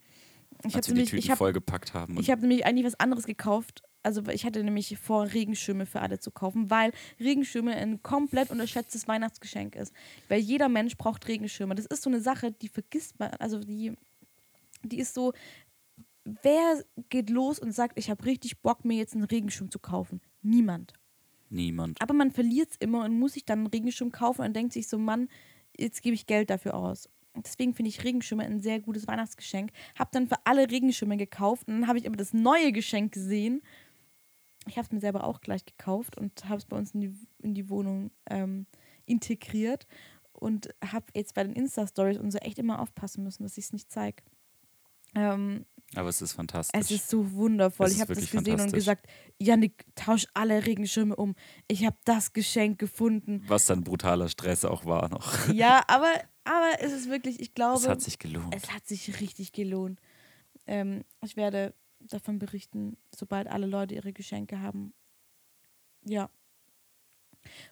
Ich habe als wir die nämlich, Tüten ich hab, vollgepackt haben. Ich hab nämlich eigentlich was anderes gekauft. Also ich hatte nämlich vor, Regenschirme für alle zu kaufen, weil Regenschirme ein komplett unterschätztes Weihnachtsgeschenk ist. Weil jeder Mensch braucht Regenschirme. Das ist so eine Sache, die vergisst man, also die, die ist so, wer geht los und sagt, ich habe richtig Bock, mir jetzt einen Regenschirm zu kaufen? Niemand. Niemand. Aber man verliert es immer und muss sich dann einen Regenschirm kaufen und denkt sich so, Mann, jetzt gebe ich Geld dafür aus. Deswegen finde ich Regenschirme ein sehr gutes Weihnachtsgeschenk. Habe dann für alle Regenschirme gekauft und dann habe ich aber das neue Geschenk gesehen. Ich habe es mir selber auch gleich gekauft und habe es bei uns in die, in die Wohnung ähm, integriert und habe jetzt bei den Insta-Stories und so echt immer aufpassen müssen, dass ich es nicht zeige. Ähm, Aber es ist fantastisch. es ist so wundervoll. Es ich habe das gesehen und gesagt, Janik, tausch alle Regenschirme um. Ich habe das Geschenk gefunden. Was dann brutaler Stress auch war noch. Ja, aber, aber es ist wirklich, ich glaube, Es hat sich gelohnt. es hat sich richtig gelohnt. Ähm, ich werde davon berichten, sobald alle Leute ihre Geschenke haben. Ja.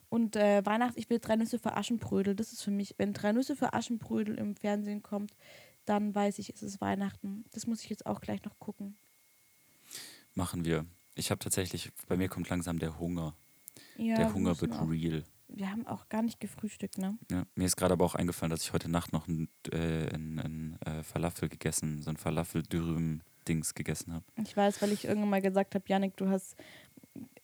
Und äh, Weihnachten, ich will drei Nüsse für Aschenbrödel. Das ist für mich, wenn drei Nüsse für Aschenbrödel im Fernsehen kommt, dann weiß ich, es ist Weihnachten. Das muss ich jetzt auch gleich noch gucken. Machen wir. Ich habe tatsächlich, bei mir kommt langsam der Hunger. Ja, der wir Hunger müssen wird auch, real. Wir haben auch gar nicht gefrühstückt, ne? Ja, mir ist gerade aber auch eingefallen, dass ich heute Nacht noch ein, äh, ein, ein äh, Falafel gegessen, so ein Falafel-Dürüm-Dings gegessen habe. Ich weiß, weil ich irgendwann mal gesagt habe, Janik, du hast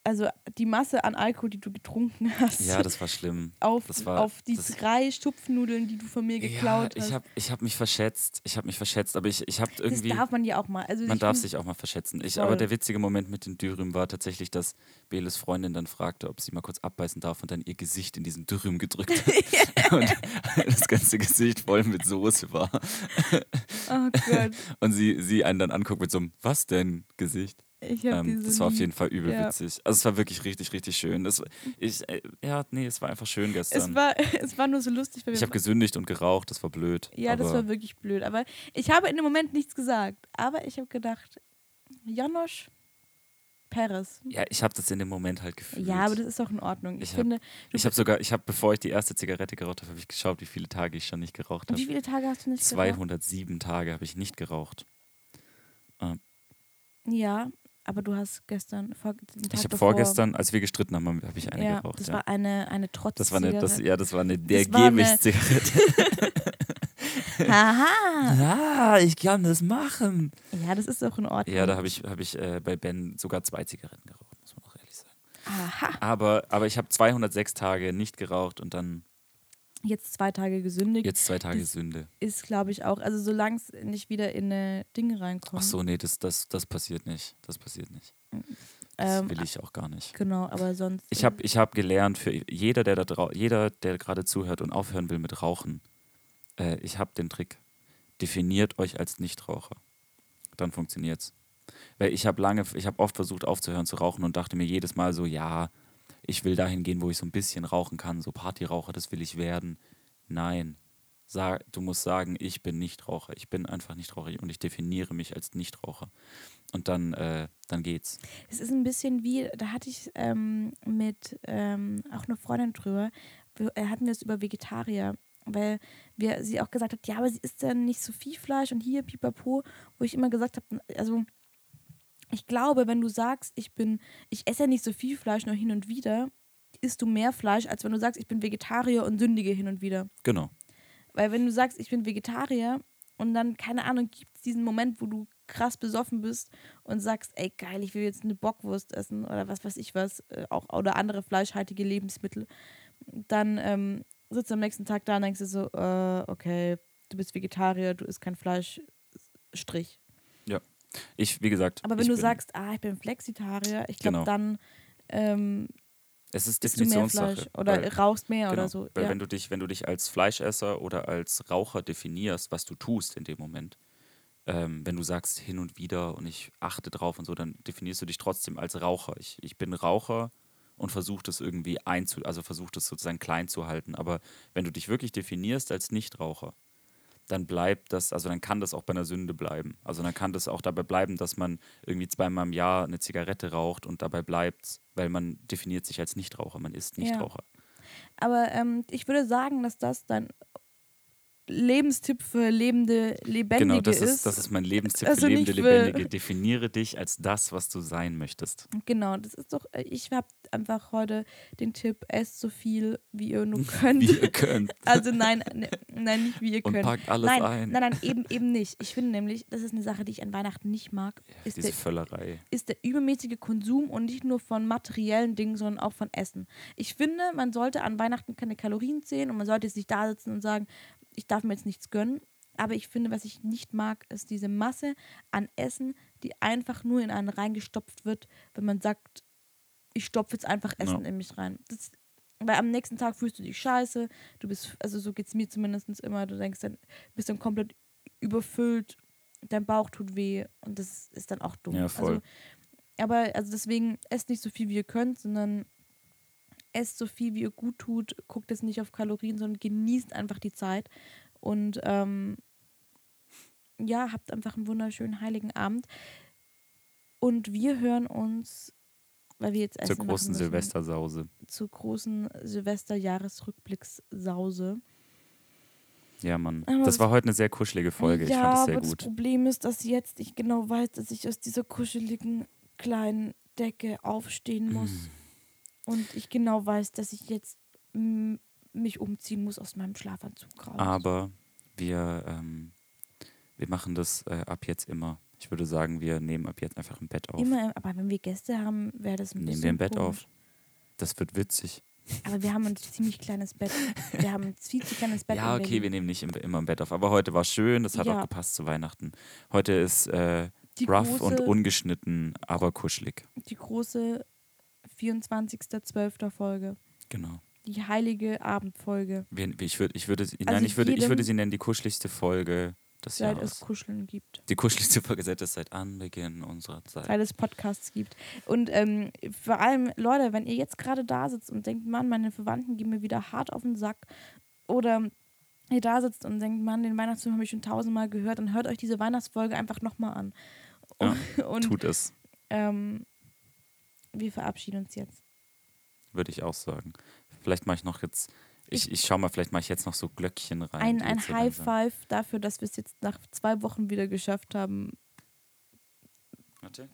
also die Masse an Alkohol, die du getrunken hast, Ja, das war schlimm. auf, das war- auf die das- drei Stupfnudeln, die du von mir geklaut ja, ich hast. habe ich hab mich verschätzt. Ich habe mich verschätzt, aber ich, ich habe das irgendwie. darf man ja auch mal. Also Man darf sich auch mal verschätzen. Ich, Voll. aber der witzige Moment mit den Dürüm war tatsächlich, dass Beles Freundin dann fragte, ob sie mal kurz abbeißen darf und dann ihr Gesicht in diesen Dürüm gedrückt hat. und das ganze Gesicht voll mit Soße war. Oh Gott, Und sie, sie einen dann anguckt mit so einem Was denn Gesicht. Habe Ähm, das war auf jeden Fall übel Ja. witzig. Also es war wirklich richtig, richtig schön. Das, ich, äh, ja, nee, es war einfach schön Es gestern. war, es war nur so lustig, ich habe gesündigt und geraucht, das war blöd. Ja, das war wirklich blöd. Aber ich habe in dem Moment nichts gesagt. Aber ich habe gedacht, Janosch Perez. Ja, ich habe das in dem Moment halt gefühlt. Ja, aber das ist doch in Ordnung. Ich, Ich finde, ich habe sogar, ich habe, bevor ich die erste Zigarette geraucht habe, habe ich geschaut, wie viele Tage ich schon nicht geraucht Und wie habe. viele Tage hast du nicht geraucht? 207 Tage habe ich nicht geraucht. Ja, aber du hast gestern, vor, Ich habe vorgestern, als wir gestritten haben, habe ich eine ja, geraucht. das ja. war eine, eine Trotz. das war eine, das, ja, das war eine der Das war eine- Gewichts-Zigarette. Haha. ah, ich kann das machen. Ja, das ist auch in Ordnung. Ja, da habe ich, hab ich äh, bei Ben sogar zwei Zigaretten geraucht, muss man auch ehrlich sagen. Aha. Aber, aber ich habe 206 Tage nicht geraucht und dann Jetzt zwei Tage gesündigt. jetzt zwei Tage Das- Sünde. Ist, glaube ich, auch. Also, solange es nicht wieder in eine Dinge reinkommt. Ach so, nee, das, das, das passiert nicht. Das passiert nicht. Das Ähm, will ich auch gar nicht. Genau, aber sonst. Ich habe ich hab gelernt, für jeder, der da drau jeder, der gerade zuhört und aufhören will mit Rauchen, äh, ich habe den Trick. Definiert euch als Nichtraucher. Dann funktioniert's. Weil ich habe lange, ich habe oft versucht aufzuhören zu rauchen und dachte mir jedes Mal so, ja, ich will dahin gehen, wo ich so ein bisschen rauchen kann, so Partyraucher, das will ich werden. Nein. Sag, du musst sagen, ich bin Nichtraucher. Ich bin einfach Nichtraucher und ich definiere mich als Nichtraucher. Und dann, äh, dann geht's. Es ist ein bisschen wie, da hatte ich ähm, mit ähm, auch eine Freundin drüber, wir, äh, hatten wir es über Vegetarier, weil wir, sie auch gesagt hat, ja, aber sie isst ja nicht so viel Fleisch und hier pipapo, wo ich immer gesagt habe, also ich glaube, wenn du sagst, ich bin, ich esse ja nicht so viel Fleisch, nur hin und wieder, isst du mehr Fleisch, als wenn du sagst, ich bin Vegetarier und sündige hin und wieder. Genau. Weil wenn du sagst, ich bin Vegetarier und dann, keine Ahnung, gibt es diesen Moment, wo du krass besoffen bist und sagst, ey geil, ich will jetzt eine Bockwurst essen oder was weiß ich was, äh, auch oder andere fleischhaltige Lebensmittel, dann ähm, sitzt du am nächsten Tag da und denkst du so, äh, okay, du bist Vegetarier, du isst kein Fleisch, Strich. Ich, wie gesagt. Aber wenn du sagst, ah, ich bin Flexitarier, ich glaube, Genau. dann ähm, es ist Definitionssache. Fleisch oder weil- rauchst mehr Genau, oder so. Weil ja. wenn du dich, wenn du dich als Fleischesser oder als Raucher definierst, was du tust in dem Moment, ähm, wenn du sagst hin und wieder und ich achte drauf und so, dann definierst du dich trotzdem als Raucher. Ich, ich bin Raucher und versuche das irgendwie einzu, also versuche das sozusagen klein zu halten. Aber wenn du dich wirklich definierst als Nichtraucher, dann bleibt das, also dann kann das auch bei einer Sünde bleiben. Also dann kann das auch dabei bleiben, dass man irgendwie zweimal im Jahr eine Zigarette raucht und dabei bleibt, weil man definiert sich als Nichtraucher, man ist Ja. Nichtraucher. Aber ähm, ich würde sagen, dass das dein Lebenstipp für lebende, lebendige Genau, das ist. ist, das ist mein Lebenstipp Also für lebende, für- Lebendige. Definiere dich als das, was du sein möchtest. Genau, das ist doch, äh, ich habe einfach heute den Tipp, esst so viel, wie ihr nur könnt. Wie ihr könnt. Also nein, ne, nein, nicht wie ihr Und könnt. packt alles nein, ein. nein, nein, eben, eben nicht. Ich finde nämlich, das ist eine Sache, die ich an Weihnachten nicht mag, ist Diese der, Völlerei. ist der übermäßige Konsum und nicht nur von materiellen Dingen, sondern auch von Essen. Ich finde, man sollte an Weihnachten keine Kalorien zählen und man sollte jetzt nicht da sitzen und sagen, ich darf mir jetzt nichts gönnen. Aber ich finde, was ich nicht mag, ist diese Masse an Essen, die einfach nur in einen reingestopft wird, wenn man sagt, ich stopfe jetzt einfach Essen Ja. in mich rein. Das, weil am nächsten Tag fühlst du dich scheiße, du bist, also so geht es mir zumindest immer, du denkst dann, bist dann komplett überfüllt, dein Bauch tut weh und das ist dann auch dumm. Ja, voll. Also, aber also deswegen esst nicht so viel, wie ihr könnt, sondern esst so viel, wie ihr gut tut. Guckt jetzt nicht auf Kalorien, sondern genießt einfach die Zeit. Und ähm, ja, habt einfach einen wunderschönen heiligen Abend. Und wir hören uns, weil wir jetzt Zur großen Silvestersause. zur großen Silvester-Jahresrückblickssause. Ja, Mann. Aber Das war heute eine sehr kuschelige Folge. Ich ja, fand es sehr aber gut. das Problem ist, dass jetzt ich genau weiß, dass ich aus dieser kuscheligen kleinen Decke aufstehen muss. Mm. Und ich genau weiß, dass ich jetzt mich umziehen muss aus meinem Schlafanzug raus. Aber wir, ähm, wir machen das äh, ab jetzt immer. Ich würde sagen, wir nehmen ab jetzt einfach im Bett auf. Immer, aber wenn wir Gäste haben, wäre das ein Nehmen bisschen wir im Bett komisch. auf. Das wird witzig. Aber wir haben ein ziemlich kleines Bett. Wir haben ein viel zu kleines Bett. ja, okay, wir nehmen nicht im, immer im Bett auf. Aber heute war schön, das hat Ja. auch gepasst zu Weihnachten. Heute ist äh, rough große, und ungeschnitten, aber kuschelig. die große 24.12. Folge. Genau. Die heilige Abendfolge, ich, würd, ich, würde, nein, Also ich, würde, ich jedem- würde sie nennen die kuscheligste Folge des seit Jahres. es Kuscheln gibt. Die kuscheligste Folge seit es seit Anbeginn unserer Zeit. Seit es Podcasts gibt. Und ähm, vor allem, Leute, wenn ihr jetzt gerade da sitzt und denkt, Mann, meine Verwandten gehen mir wieder hart auf den Sack. Oder ihr da sitzt und denkt, Mann, den Weihnachtsfilm habe ich schon tausendmal gehört, dann hört euch diese Weihnachtsfolge einfach nochmal an. Ja, und Tut es, ähm, wir verabschieden uns jetzt. würde ich auch sagen. Vielleicht mache ich noch jetzt, ich, ich schau mal, vielleicht mache ich jetzt noch so Glöckchen rein. Ein, ein so High langsam- Five dafür, dass wir es jetzt nach zwei Wochen wieder geschafft haben. Warte.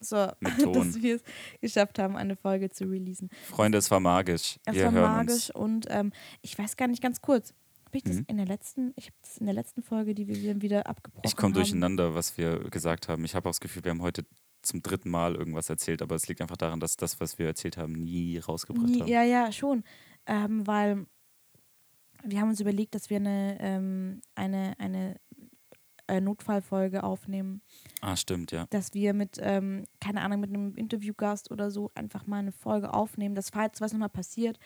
So, dass wir es geschafft haben, eine Folge zu releasen. Freunde, es war magisch. Es wir war hören magisch und ähm, ich weiß gar nicht ganz kurz. Habe ich das Mhm. in der letzten, ich habe das in der letzten Folge, die wir wieder abgebrochen uns. Ich komme haben. durcheinander, was wir gesagt haben. Ich habe auch das Gefühl, wir haben heute zum dritten Mal irgendwas erzählt, aber es liegt einfach daran, dass das, was wir erzählt haben, nie rausgebracht Nie, haben. ja, ja, schon. Ähm, weil wir haben uns überlegt, dass wir eine, ähm, eine, eine äh, Notfallfolge aufnehmen. Ah, stimmt, ja. Dass wir mit, ähm, keine Ahnung, mit einem Interviewgast oder so einfach mal eine Folge aufnehmen. Das falls was nochmal passiert.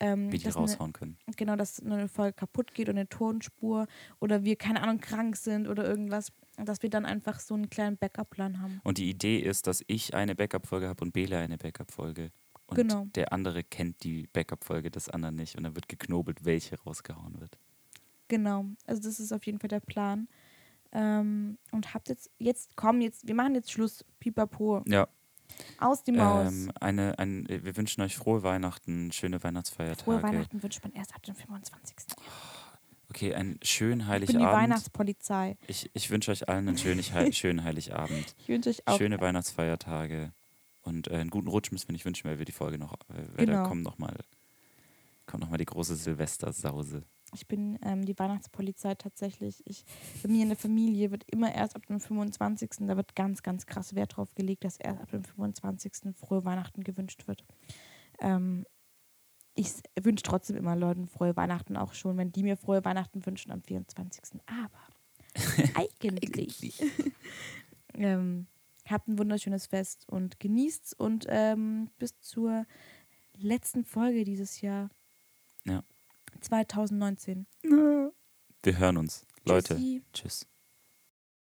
Ähm, Wie die dass eine- raushauen können. genau, dass eine Folge kaputt geht oder eine Tonspur oder wir, keine Ahnung, krank sind oder irgendwas, dass wir dann einfach so einen kleinen Backup-Plan haben. Und die Idee ist, dass ich eine Backup-Folge habe und Bela eine Backup-Folge. Und Genau. der andere kennt die Backup-Folge des anderen nicht. Und dann wird geknobelt, welche rausgehauen wird. Genau, also das ist auf jeden Fall der Plan. Ähm, und habt jetzt, jetzt komm, jetzt, wir machen jetzt Schluss, pipapo, Ja, aus die Maus. ähm, eine, ein, wir wünschen euch frohe Weihnachten, schöne Weihnachtsfeiertage. Frohe Weihnachten wünscht man erst ab dem 25. Okay, ein schönen Ich bin die Heiligabend. Weihnachtspolizei. Ich, ich wünsche euch allen einen schönen, Hei- schönen Heiligabend. Ich wünsche euch auch. Schöne Weihnachtsfeiertage. Und äh, einen guten Rutsch müssen wir nicht wünschen, weil wir die Folge noch, äh, weil Genau. da kommt nochmal kommt noch mal die große Silvestersause. Ich bin ähm, die Weihnachtspolizei tatsächlich. Ich, bei mir in der Familie wird immer erst ab dem 25. Da wird ganz, ganz krass Wert drauf gelegt, dass erst ab dem 25. frohe Weihnachten gewünscht wird. Ähm, ich wünsche trotzdem immer Leuten frohe Weihnachten auch schon, wenn die mir frohe Weihnachten wünschen am 24. Aber eigentlich ähm, habt ein wunderschönes Fest und genießt's und ähm, bis zur letzten Folge dieses Jahr. Ja. 2019. Wir hören uns. Leute, Tschüssi. tschüss.